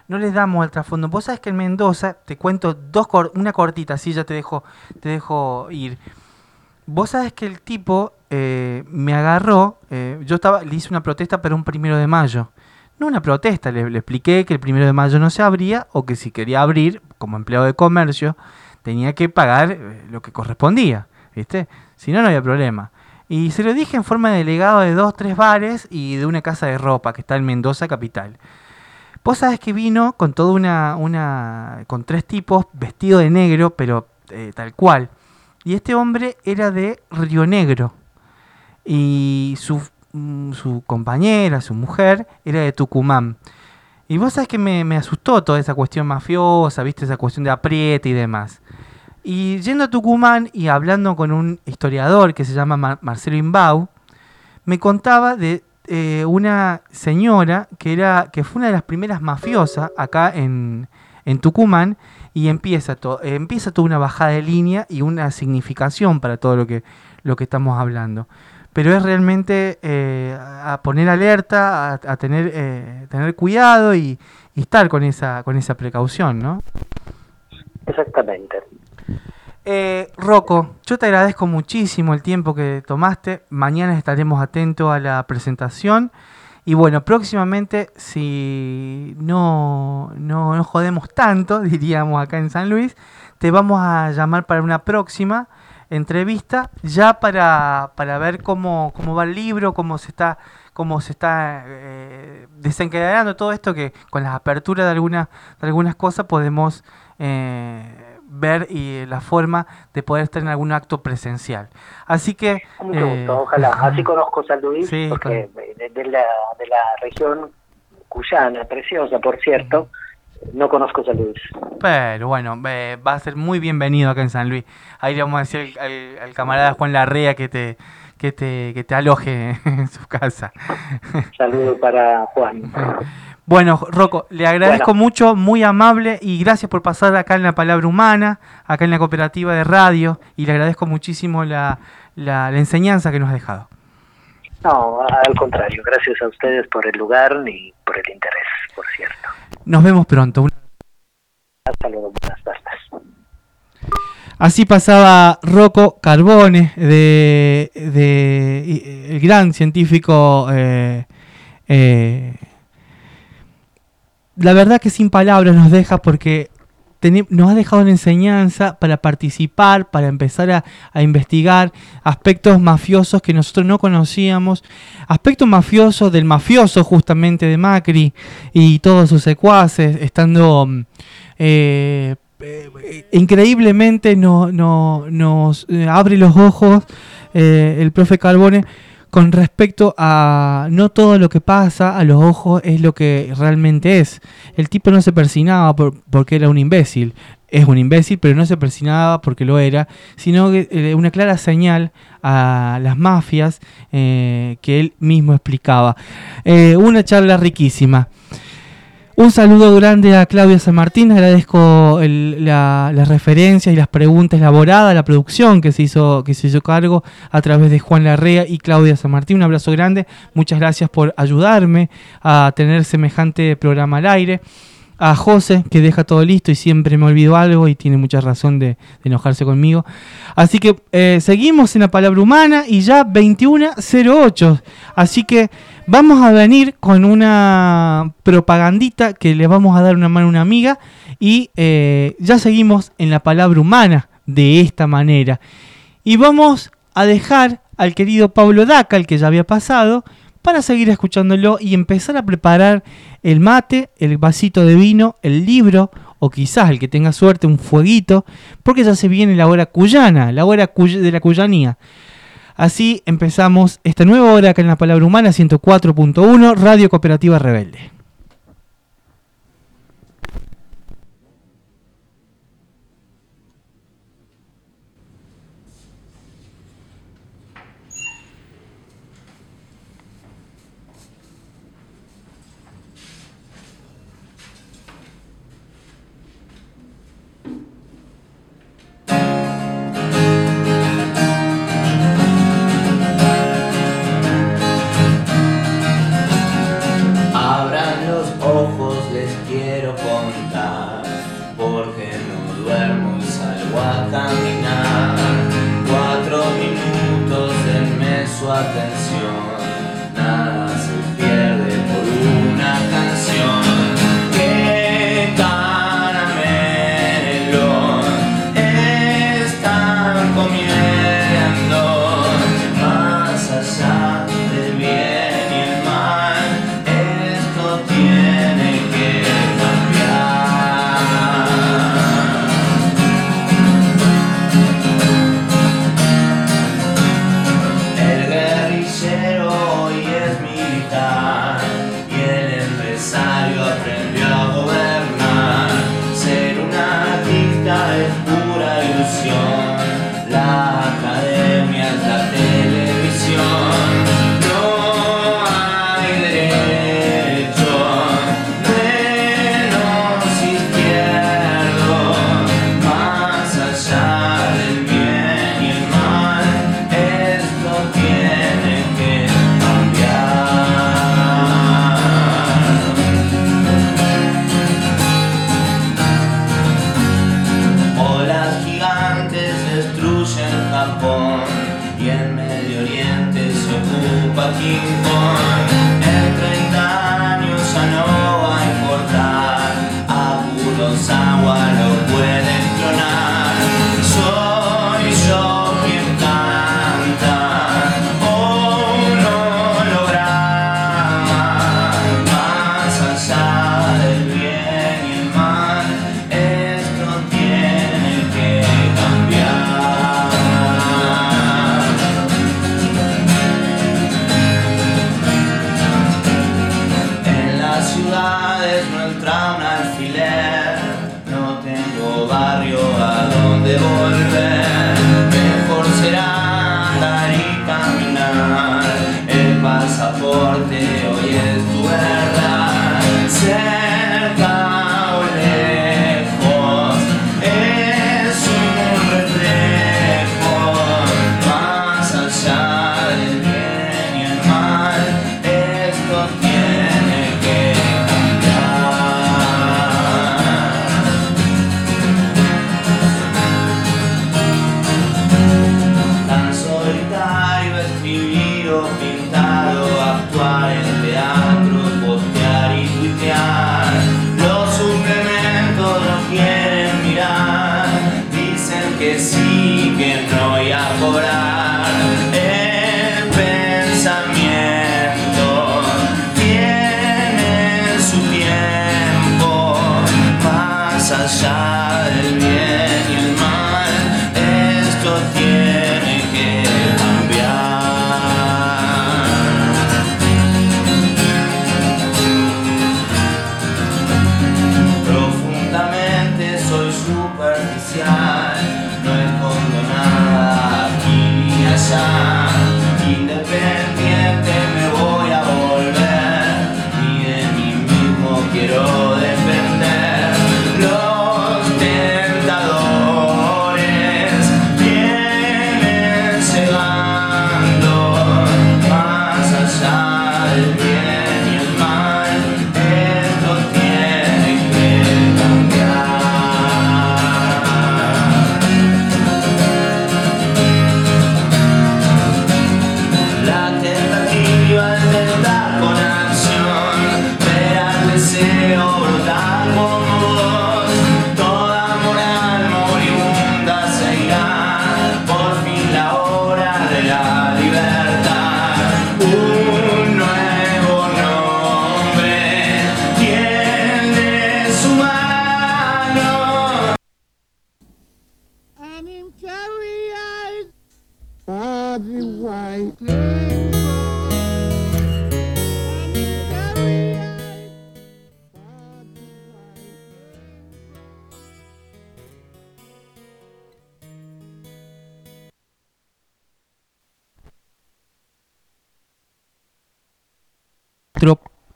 no les damos al trasfondo. Vos sabés que en Mendoza, te cuento dos una cortita, así ya te dejo, te dejo ir. Vos sabés que el tipo eh, me agarró, eh, yo estaba, le hice una protesta para un primero de mayo. No una protesta, le, le expliqué que el primero de mayo no se abría o que si quería abrir como empleado de comercio tenía que pagar eh, lo que correspondía, ¿viste? Si no, no había problema. Y se lo dije en forma de delegado de dos, tres bares y de una casa de ropa que está en Mendoza capital. Vos sabés que vino con toda una, una, con tres tipos vestido de negro, pero eh, tal cual. Y este hombre era de Río Negro. Y su, mm, su compañera, su mujer, era de Tucumán. Y vos sabés que me, me, asustó toda esa cuestión mafiosa, viste, esa cuestión de apriete y demás. Y yendo a Tucumán y hablando con un historiador que se llama Marcelo Imbau, me contaba de eh, una señora que, era, que fue una de las primeras mafiosas acá en, en Tucumán y empieza, to, empieza toda una bajada de línea y una significación para todo lo que, lo que estamos hablando. Pero es realmente eh, a poner alerta, a, tener, eh, tener cuidado y, y, estar con esa, con esa precaución, ¿no? Exactamente. Eh, Rocco, yo te agradezco muchísimo el tiempo que tomaste. Mañana estaremos atentos a la presentación Y bueno, próximamente, si no, no nos jodemos tanto, diríamos acá en San Luis, te vamos a llamar para una próxima entrevista, ya para, para ver cómo, cómo va el libro, cómo se está, cómo se está eh, todo esto, que con las aperturas de, algunas de algunas cosas podemos eh, ver y la forma de poder estar en algún acto presencial. Así que... Mucho gusto, eh, ojalá. Así conozco San Luis, Sí, porque de, de la, de la región cuyana, preciosa, por cierto, no conozco San Luis. Pero bueno, eh, va a ser muy bienvenido acá en San Luis. Ahí le vamos a decir al, al- al camarada Juan Larrea que te, que te, que te aloje en su casa. Saludo para Juan. Bueno, Rocco, le agradezco mucho, muy amable y gracias por pasar acá en la palabra humana, acá en la cooperativa de radio y le agradezco muchísimo la, la, la enseñanza que nos ha dejado. No, al contrario, gracias a ustedes por el lugar y por el interés, por cierto. Nos vemos pronto. Un- Hasta luego, buenas tardes. Así pasaba Rocco Carbone, de, de- el gran científico. eh, eh, la verdad que sin palabras nos deja porque nos ha dejado una enseñanza para participar, para empezar a, investigar aspectos mafiosos que nosotros no conocíamos, aspectos mafiosos del mafioso justamente de Macri y todos sus secuaces, estando mm, eh, increíblemente no- no- nos eh, abre los ojos eh, el profe Carbone con respecto a no todo lo que pasa a los ojos es lo que realmente es. El tipo no se persinaba por- porque era un imbécil. Es un imbécil, pero no se persinaba porque lo era, sino eh, una clara señal a las mafias eh, que él mismo explicaba. Eh, una charla riquísima. Un saludo grande a Claudia San Martín, agradezco las referencias y las preguntas elaboradas, la producción que se hizo que se hizo cargo a través de Juan Larrea y Claudia San Martín. Un abrazo grande, muchas gracias por ayudarme a tener semejante programa al aire. A José, que deja todo listo y siempre me olvido algo y tiene mucha razón de, de enojarse conmigo. Así que eh, seguimos en la palabra humana y ya 21.08. Así que vamos a venir con una propagandita que le vamos a dar una mano a una amiga y eh, ya seguimos en la palabra humana de esta manera. Y vamos a dejar al querido Pablo Daca, el que ya había pasado, para seguir escuchándolo y empezar a preparar el mate, el vasito de vino, el libro o quizás el que tenga suerte un fueguito, porque ya se viene la hora cuyana, la hora cuy- de la cuyanía. Así empezamos esta nueva hora acá en la Palabra Humana 104.1 Radio Cooperativa Rebelde.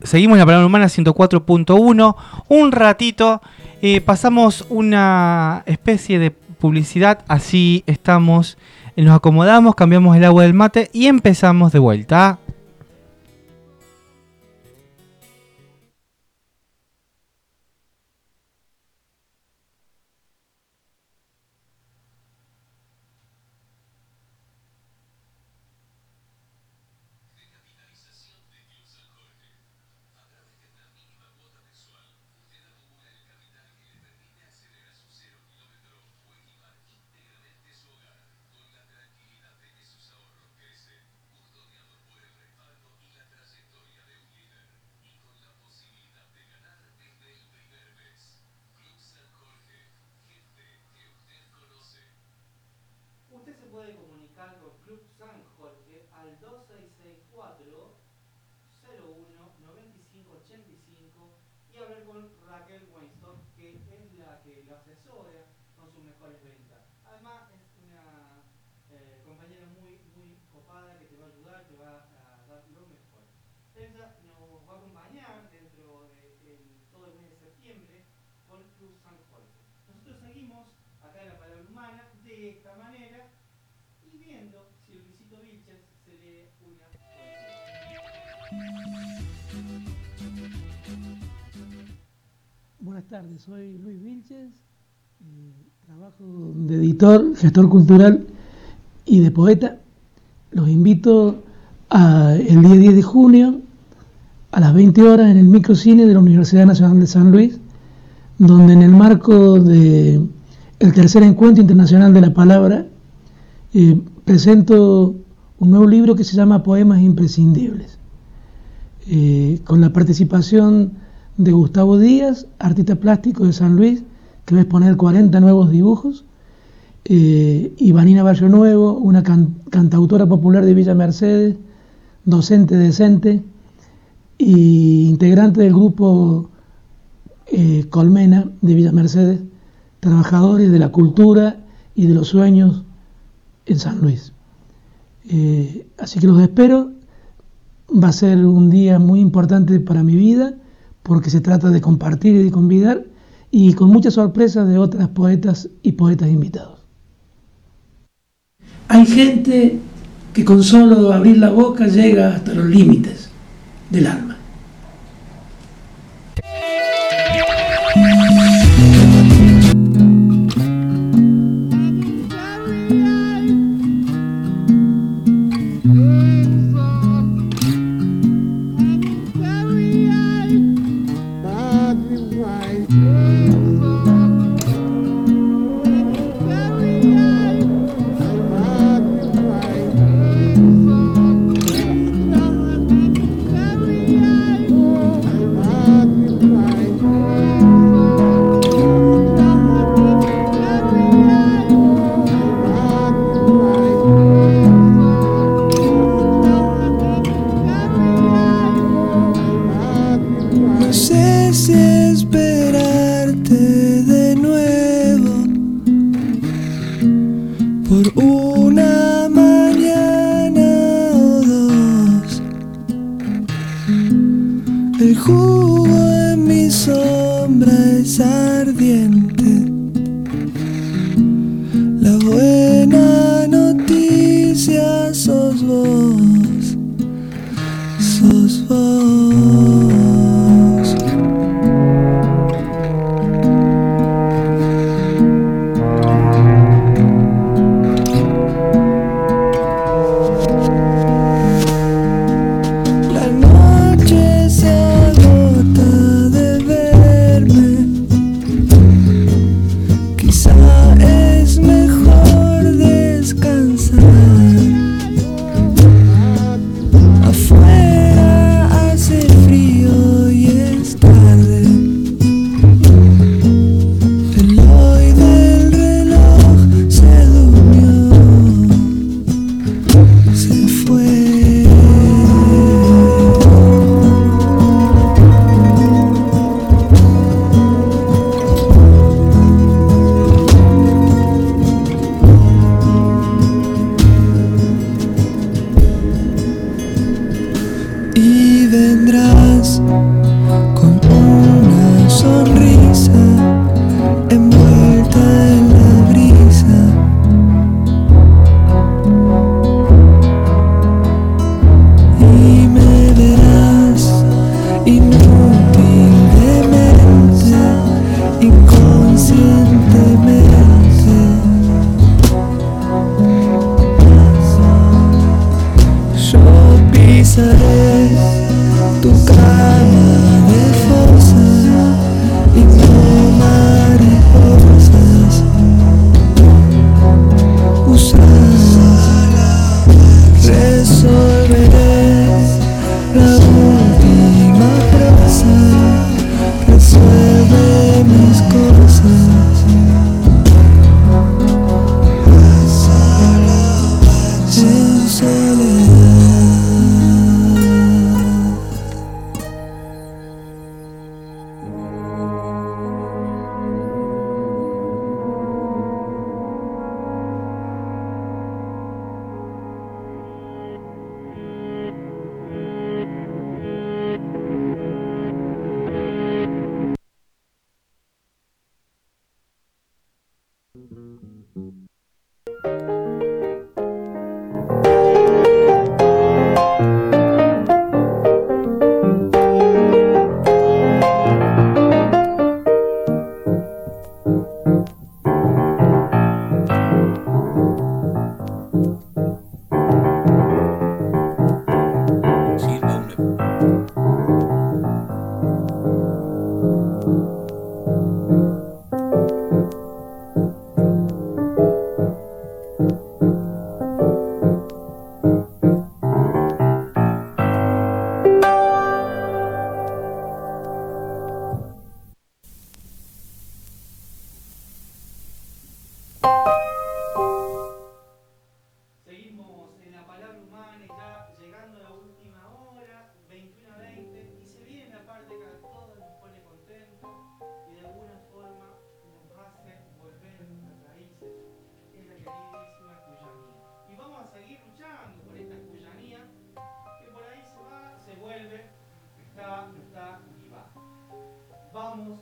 Seguimos la palabra humana 104.1. Un ratito eh, pasamos una especie de publicidad. Así estamos. Nos acomodamos, cambiamos el agua del mate y empezamos de vuelta. Soy Luis Vilches, eh, trabajo de editor, gestor cultural y de poeta. Los invito a, el día 10 de junio a las 20 horas en el microcine de la Universidad Nacional de San Luis, donde en el marco de el tercer encuentro internacional de la palabra eh, presento un nuevo libro que se llama Poemas Imprescindibles eh, con la participación de Gustavo Díaz, artista plástico de San Luis, que va a exponer 40 nuevos dibujos, eh, y Vanina Barrio Nuevo, una can- cantautora popular de Villa Mercedes, docente decente y integrante del grupo eh, Colmena de Villa Mercedes, trabajadores de la cultura y de los sueños en San Luis. Eh, así que los espero. Va a ser un día muy importante para mi vida porque se trata de compartir y de convidar y con muchas sorpresas de otras poetas y poetas invitados. Hay gente que con solo abrir la boca llega hasta los límites del alma. está, no está, ni. Vamos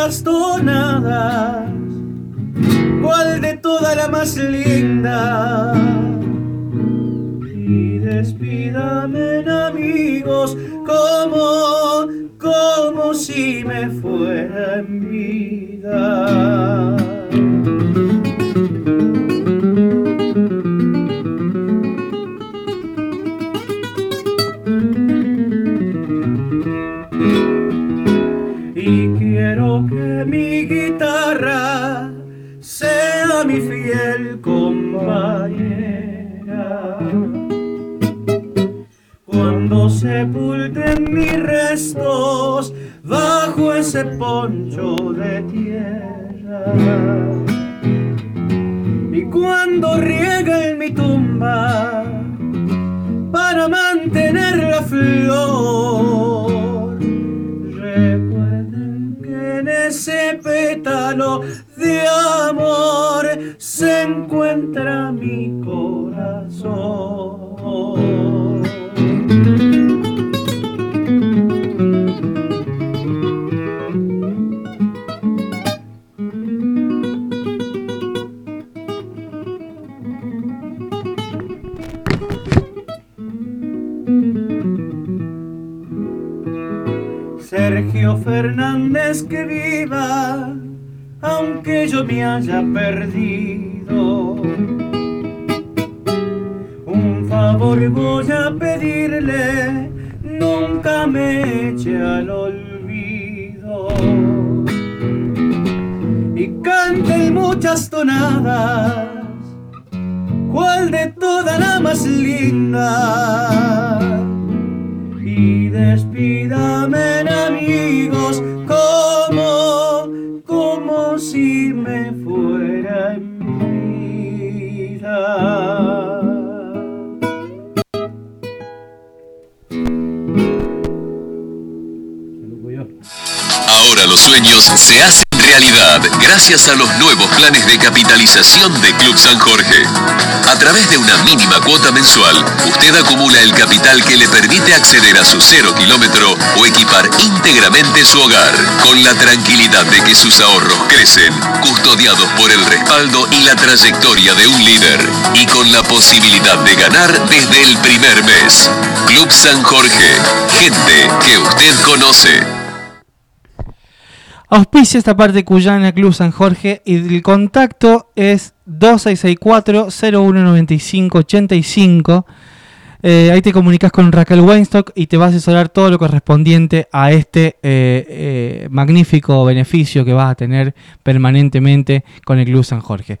canten poncho sueños se hacen realidad gracias a los nuevos planes de capitalización de Club San Jorge. A través de una mínima cuota mensual, usted acumula el capital que le permite acceder a su cero kilómetro o equipar íntegramente su hogar, con la tranquilidad de que sus ahorros crecen, custodiados por el respaldo y la trayectoria de un líder, y con la posibilidad de ganar desde el primer mes. Club San Jorge, gente que usted conoce. Auspicia esta parte cuyana Club San Jorge y el contacto es 2664-019585. Eh, ahí te comunicas con Raquel Weinstock y te va a asesorar todo lo correspondiente a este eh, eh, magnífico beneficio que vas a tener permanentemente con el Club San Jorge.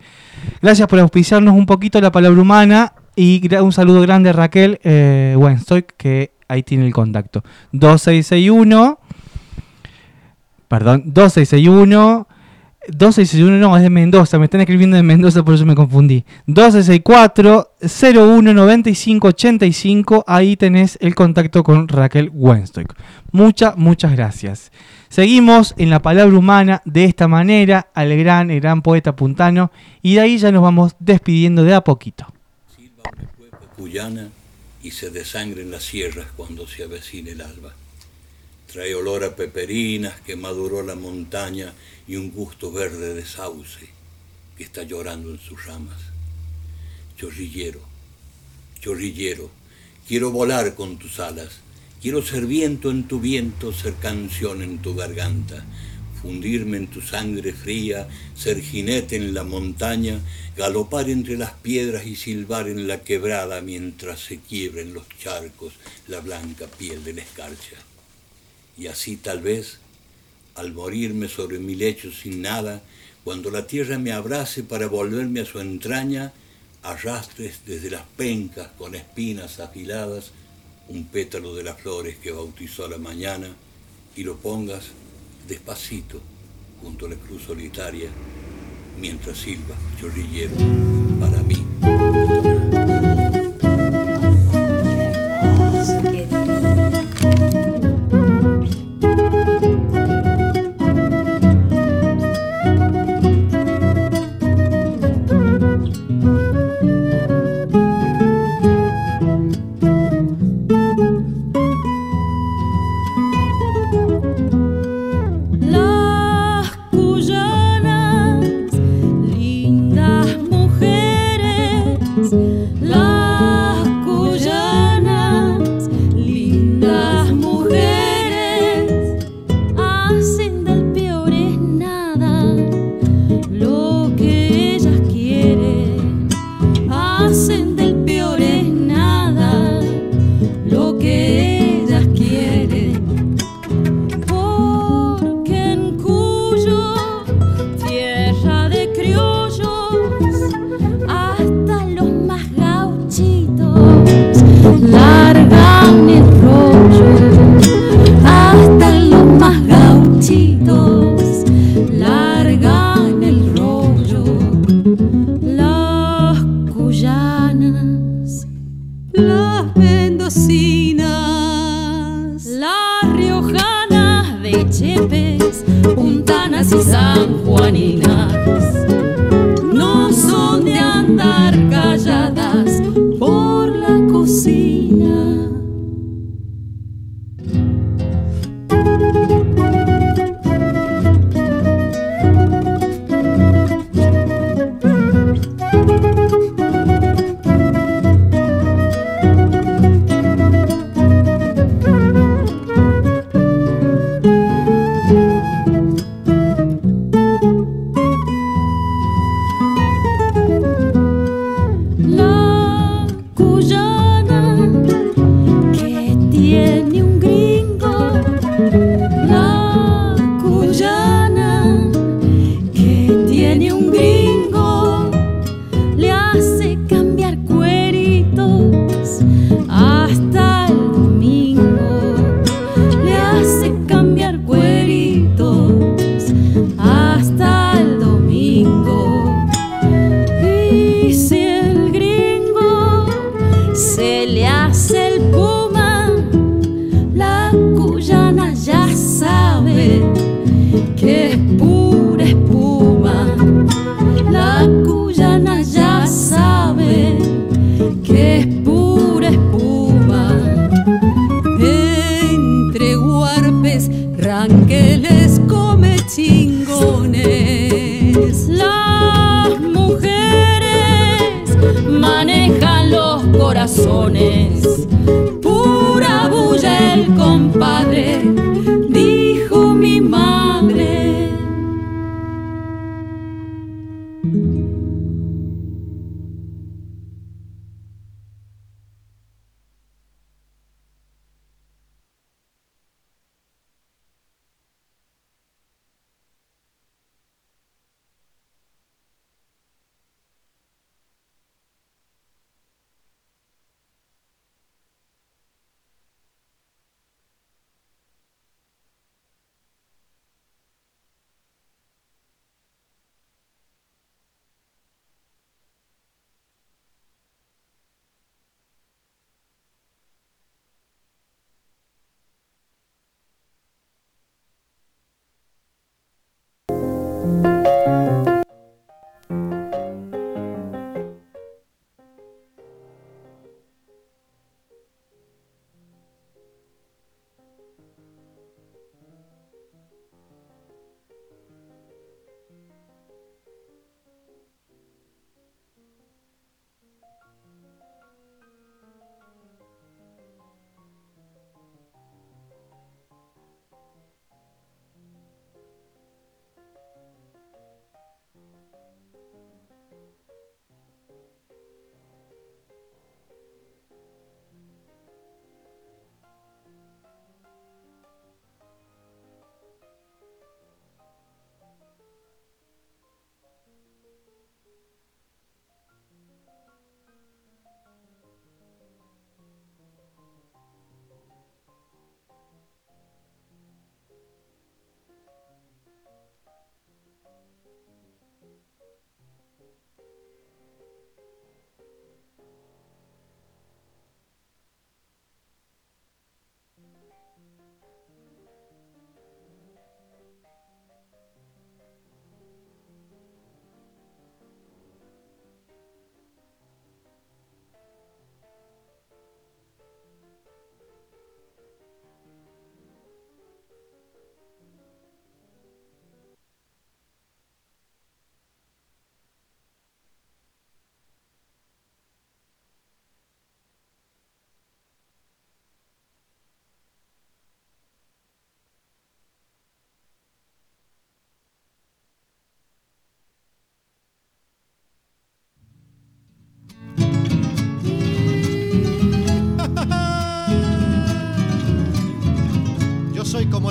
Gracias por auspiciarnos un poquito la palabra humana y un saludo grande a Raquel eh, Weinstock que ahí tiene el contacto. 2661 Perdón, 2661. 2661 no, es de Mendoza. Me están escribiendo de Mendoza, por eso me confundí. 1264 019585. Ahí tenés el contacto con Raquel Wenstock. Muchas, muchas gracias. Seguimos en la palabra humana de esta manera al gran, el gran poeta puntano. Y de ahí ya nos vamos despidiendo de a poquito. Silba una cueca cuyana y se desangren las sierras cuando se avecine el alba. Trae olor a peperinas que maduró la montaña y un gusto verde de sauce que está llorando en sus ramas. Chorrillero, chorrillero, quiero volar con tus alas, quiero ser viento en tu viento, ser canción en tu garganta, fundirme en tu sangre fría, ser jinete en la montaña, galopar entre las piedras y silbar en la quebrada mientras se quiebren los charcos la blanca piel de la escarcha. Y así tal vez, al morirme sobre mi lecho sin nada, cuando la tierra me abrace para volverme a su entraña, arrastres desde las pencas con espinas afiladas un pétalo de las flores que bautizó la mañana y lo pongas despacito junto a la cruz solitaria mientras silba chorrillero para mí.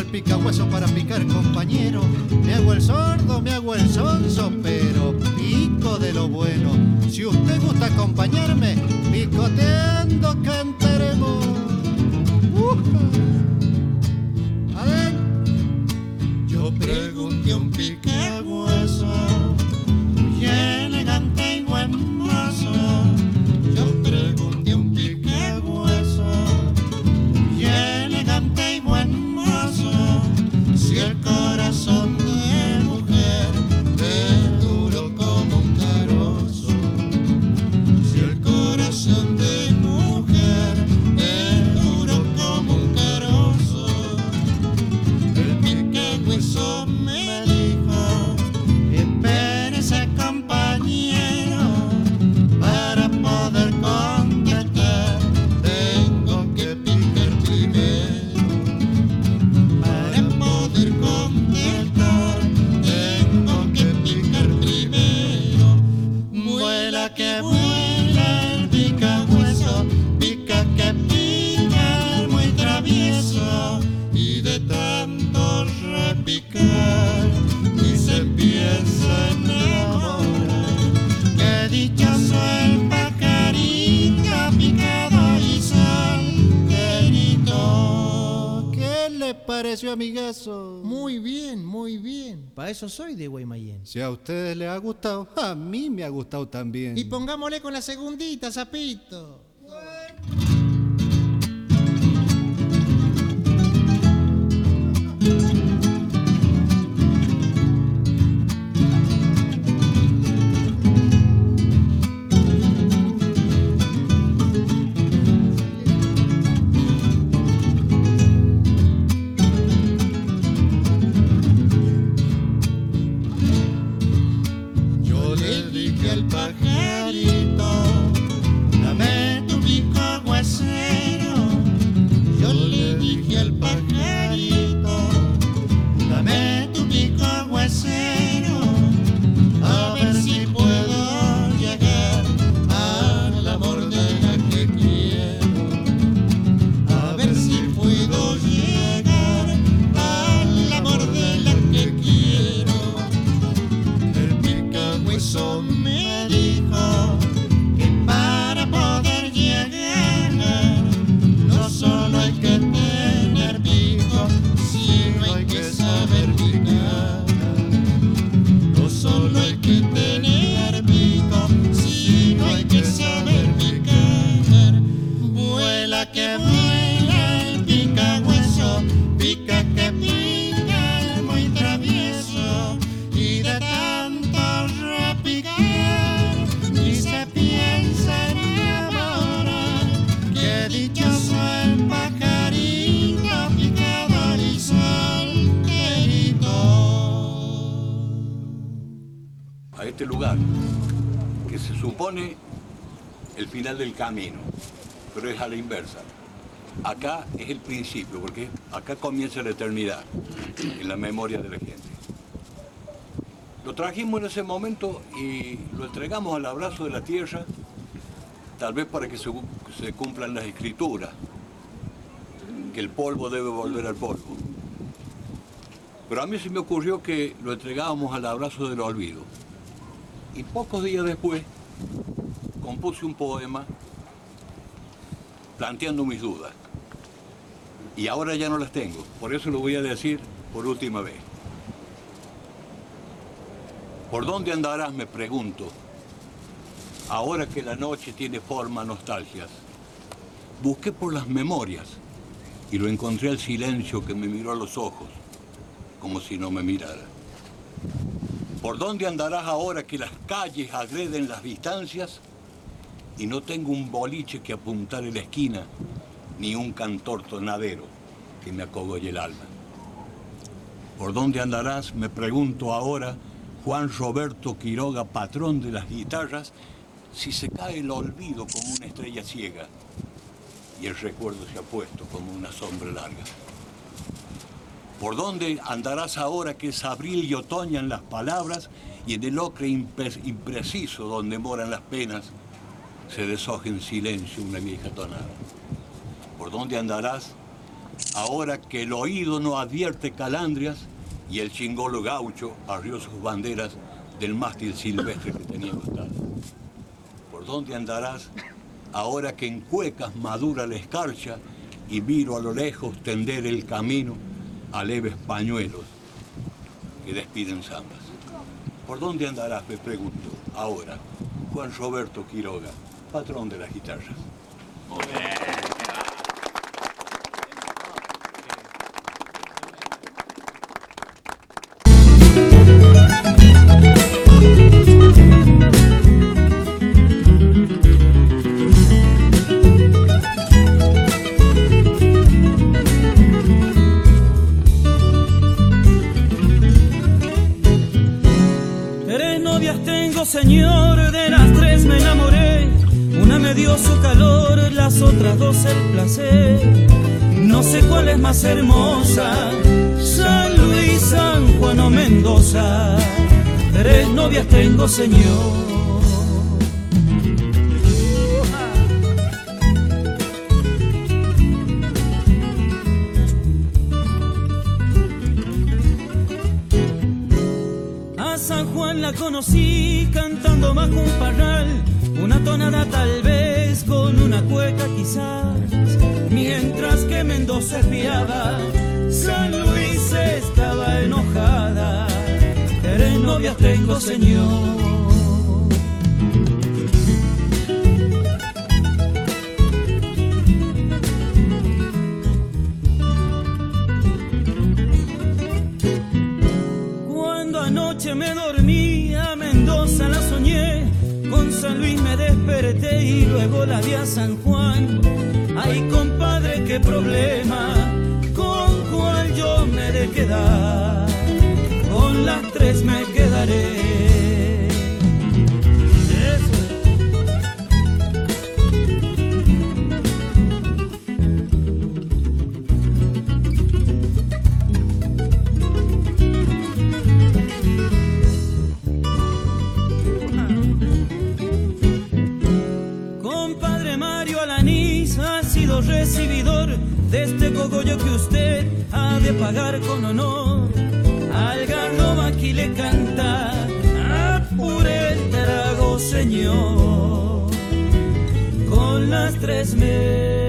El picahueso para picar, compañero. Me hago el sordo, me hago el sonso, pero pico de lo bueno. Si usted gusta acompañarme, picoteando cantaremos. Amigazo? Muy bien, muy bien. Para eso soy de Guaymallén. Si a ustedes les ha gustado, a mí me ha gustado también. Y pongámosle con la segundita, sapito. Supone el final del camino, pero es a la inversa. Acá es el principio, porque acá comienza la eternidad, en la memoria de la gente. Lo trajimos en ese momento y lo entregamos al abrazo de la tierra, tal vez para que se, se cumplan las escrituras, que el polvo debe volver al polvo. Pero a mí se me ocurrió que lo entregábamos al abrazo del olvido. Y pocos días después compuse un poema planteando mis dudas. Y ahora ya no las tengo, por eso lo voy a decir por última vez. ¿Por dónde andarás? Me pregunto. Ahora que la noche tiene forma nostalgias. Busqué por las memorias y lo encontré al silencio que me miró a los ojos, como si no me mirara. ¿Por dónde andarás ahora que las calles agreden las distancias y no tengo un boliche que apuntar en la esquina, ni un cantor tonadero que me acogolle el alma? ¿Por dónde andarás? Me pregunto ahora, Juan Roberto Quiroga, patrón de las guitarras, si se cae el olvido como una estrella ciega y el recuerdo se ha puesto como una sombra larga. ¿Por dónde andarás ahora que es abril y otoño en las palabras y en el ocre impre- impreciso donde moran las penas se deshoja en silencio una vieja tonada? ¿Por dónde andarás ahora que el oído no advierte calandrias y el chingolo gaucho arrió sus banderas del mástil silvestre que tenía costado? ¿Por dónde andarás ahora que en cuecas madura la escarcha y miro a lo lejos tender el camino a leves pañuelos que despiden zambas? ¿Por dónde andarás, me pregunto, ahora, Juan Roberto Quiroga, patrón de las guitarras? Novias tengo, señor, de las tres me enamoré. Una me dio su calor, las otras dos el placer. No sé cuál es más hermosa, San Luis, San Juan o Mendoza. Tres novias tengo, señor. La conocí cantando bajo un parral, una tonada tal vez con una cueca quizás. Mientras que Mendoza espiaba, San Luis estaba enojada. Tres novias tengo, señor. Luego la vi a San Juan. Ay compadre, qué problema, con cuál yo me he de quedar, con las tres me que usted ha de pagar con honor. Al garroba aquí le canta, apure el trago, señor. Con las tres me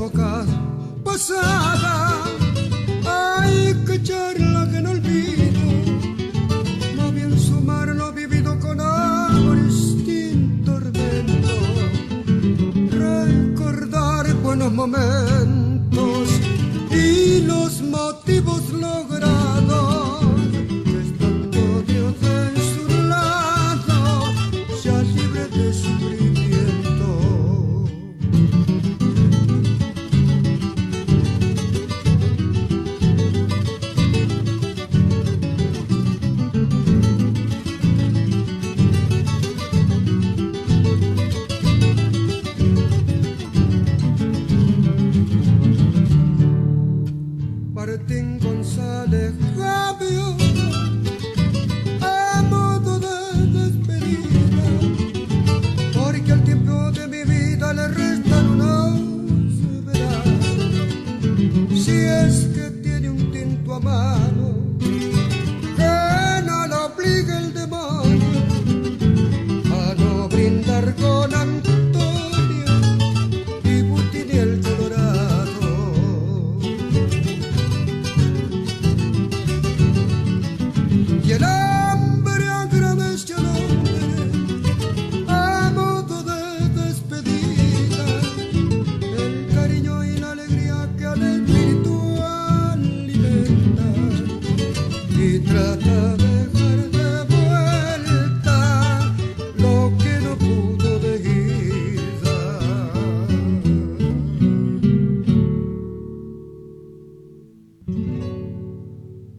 malas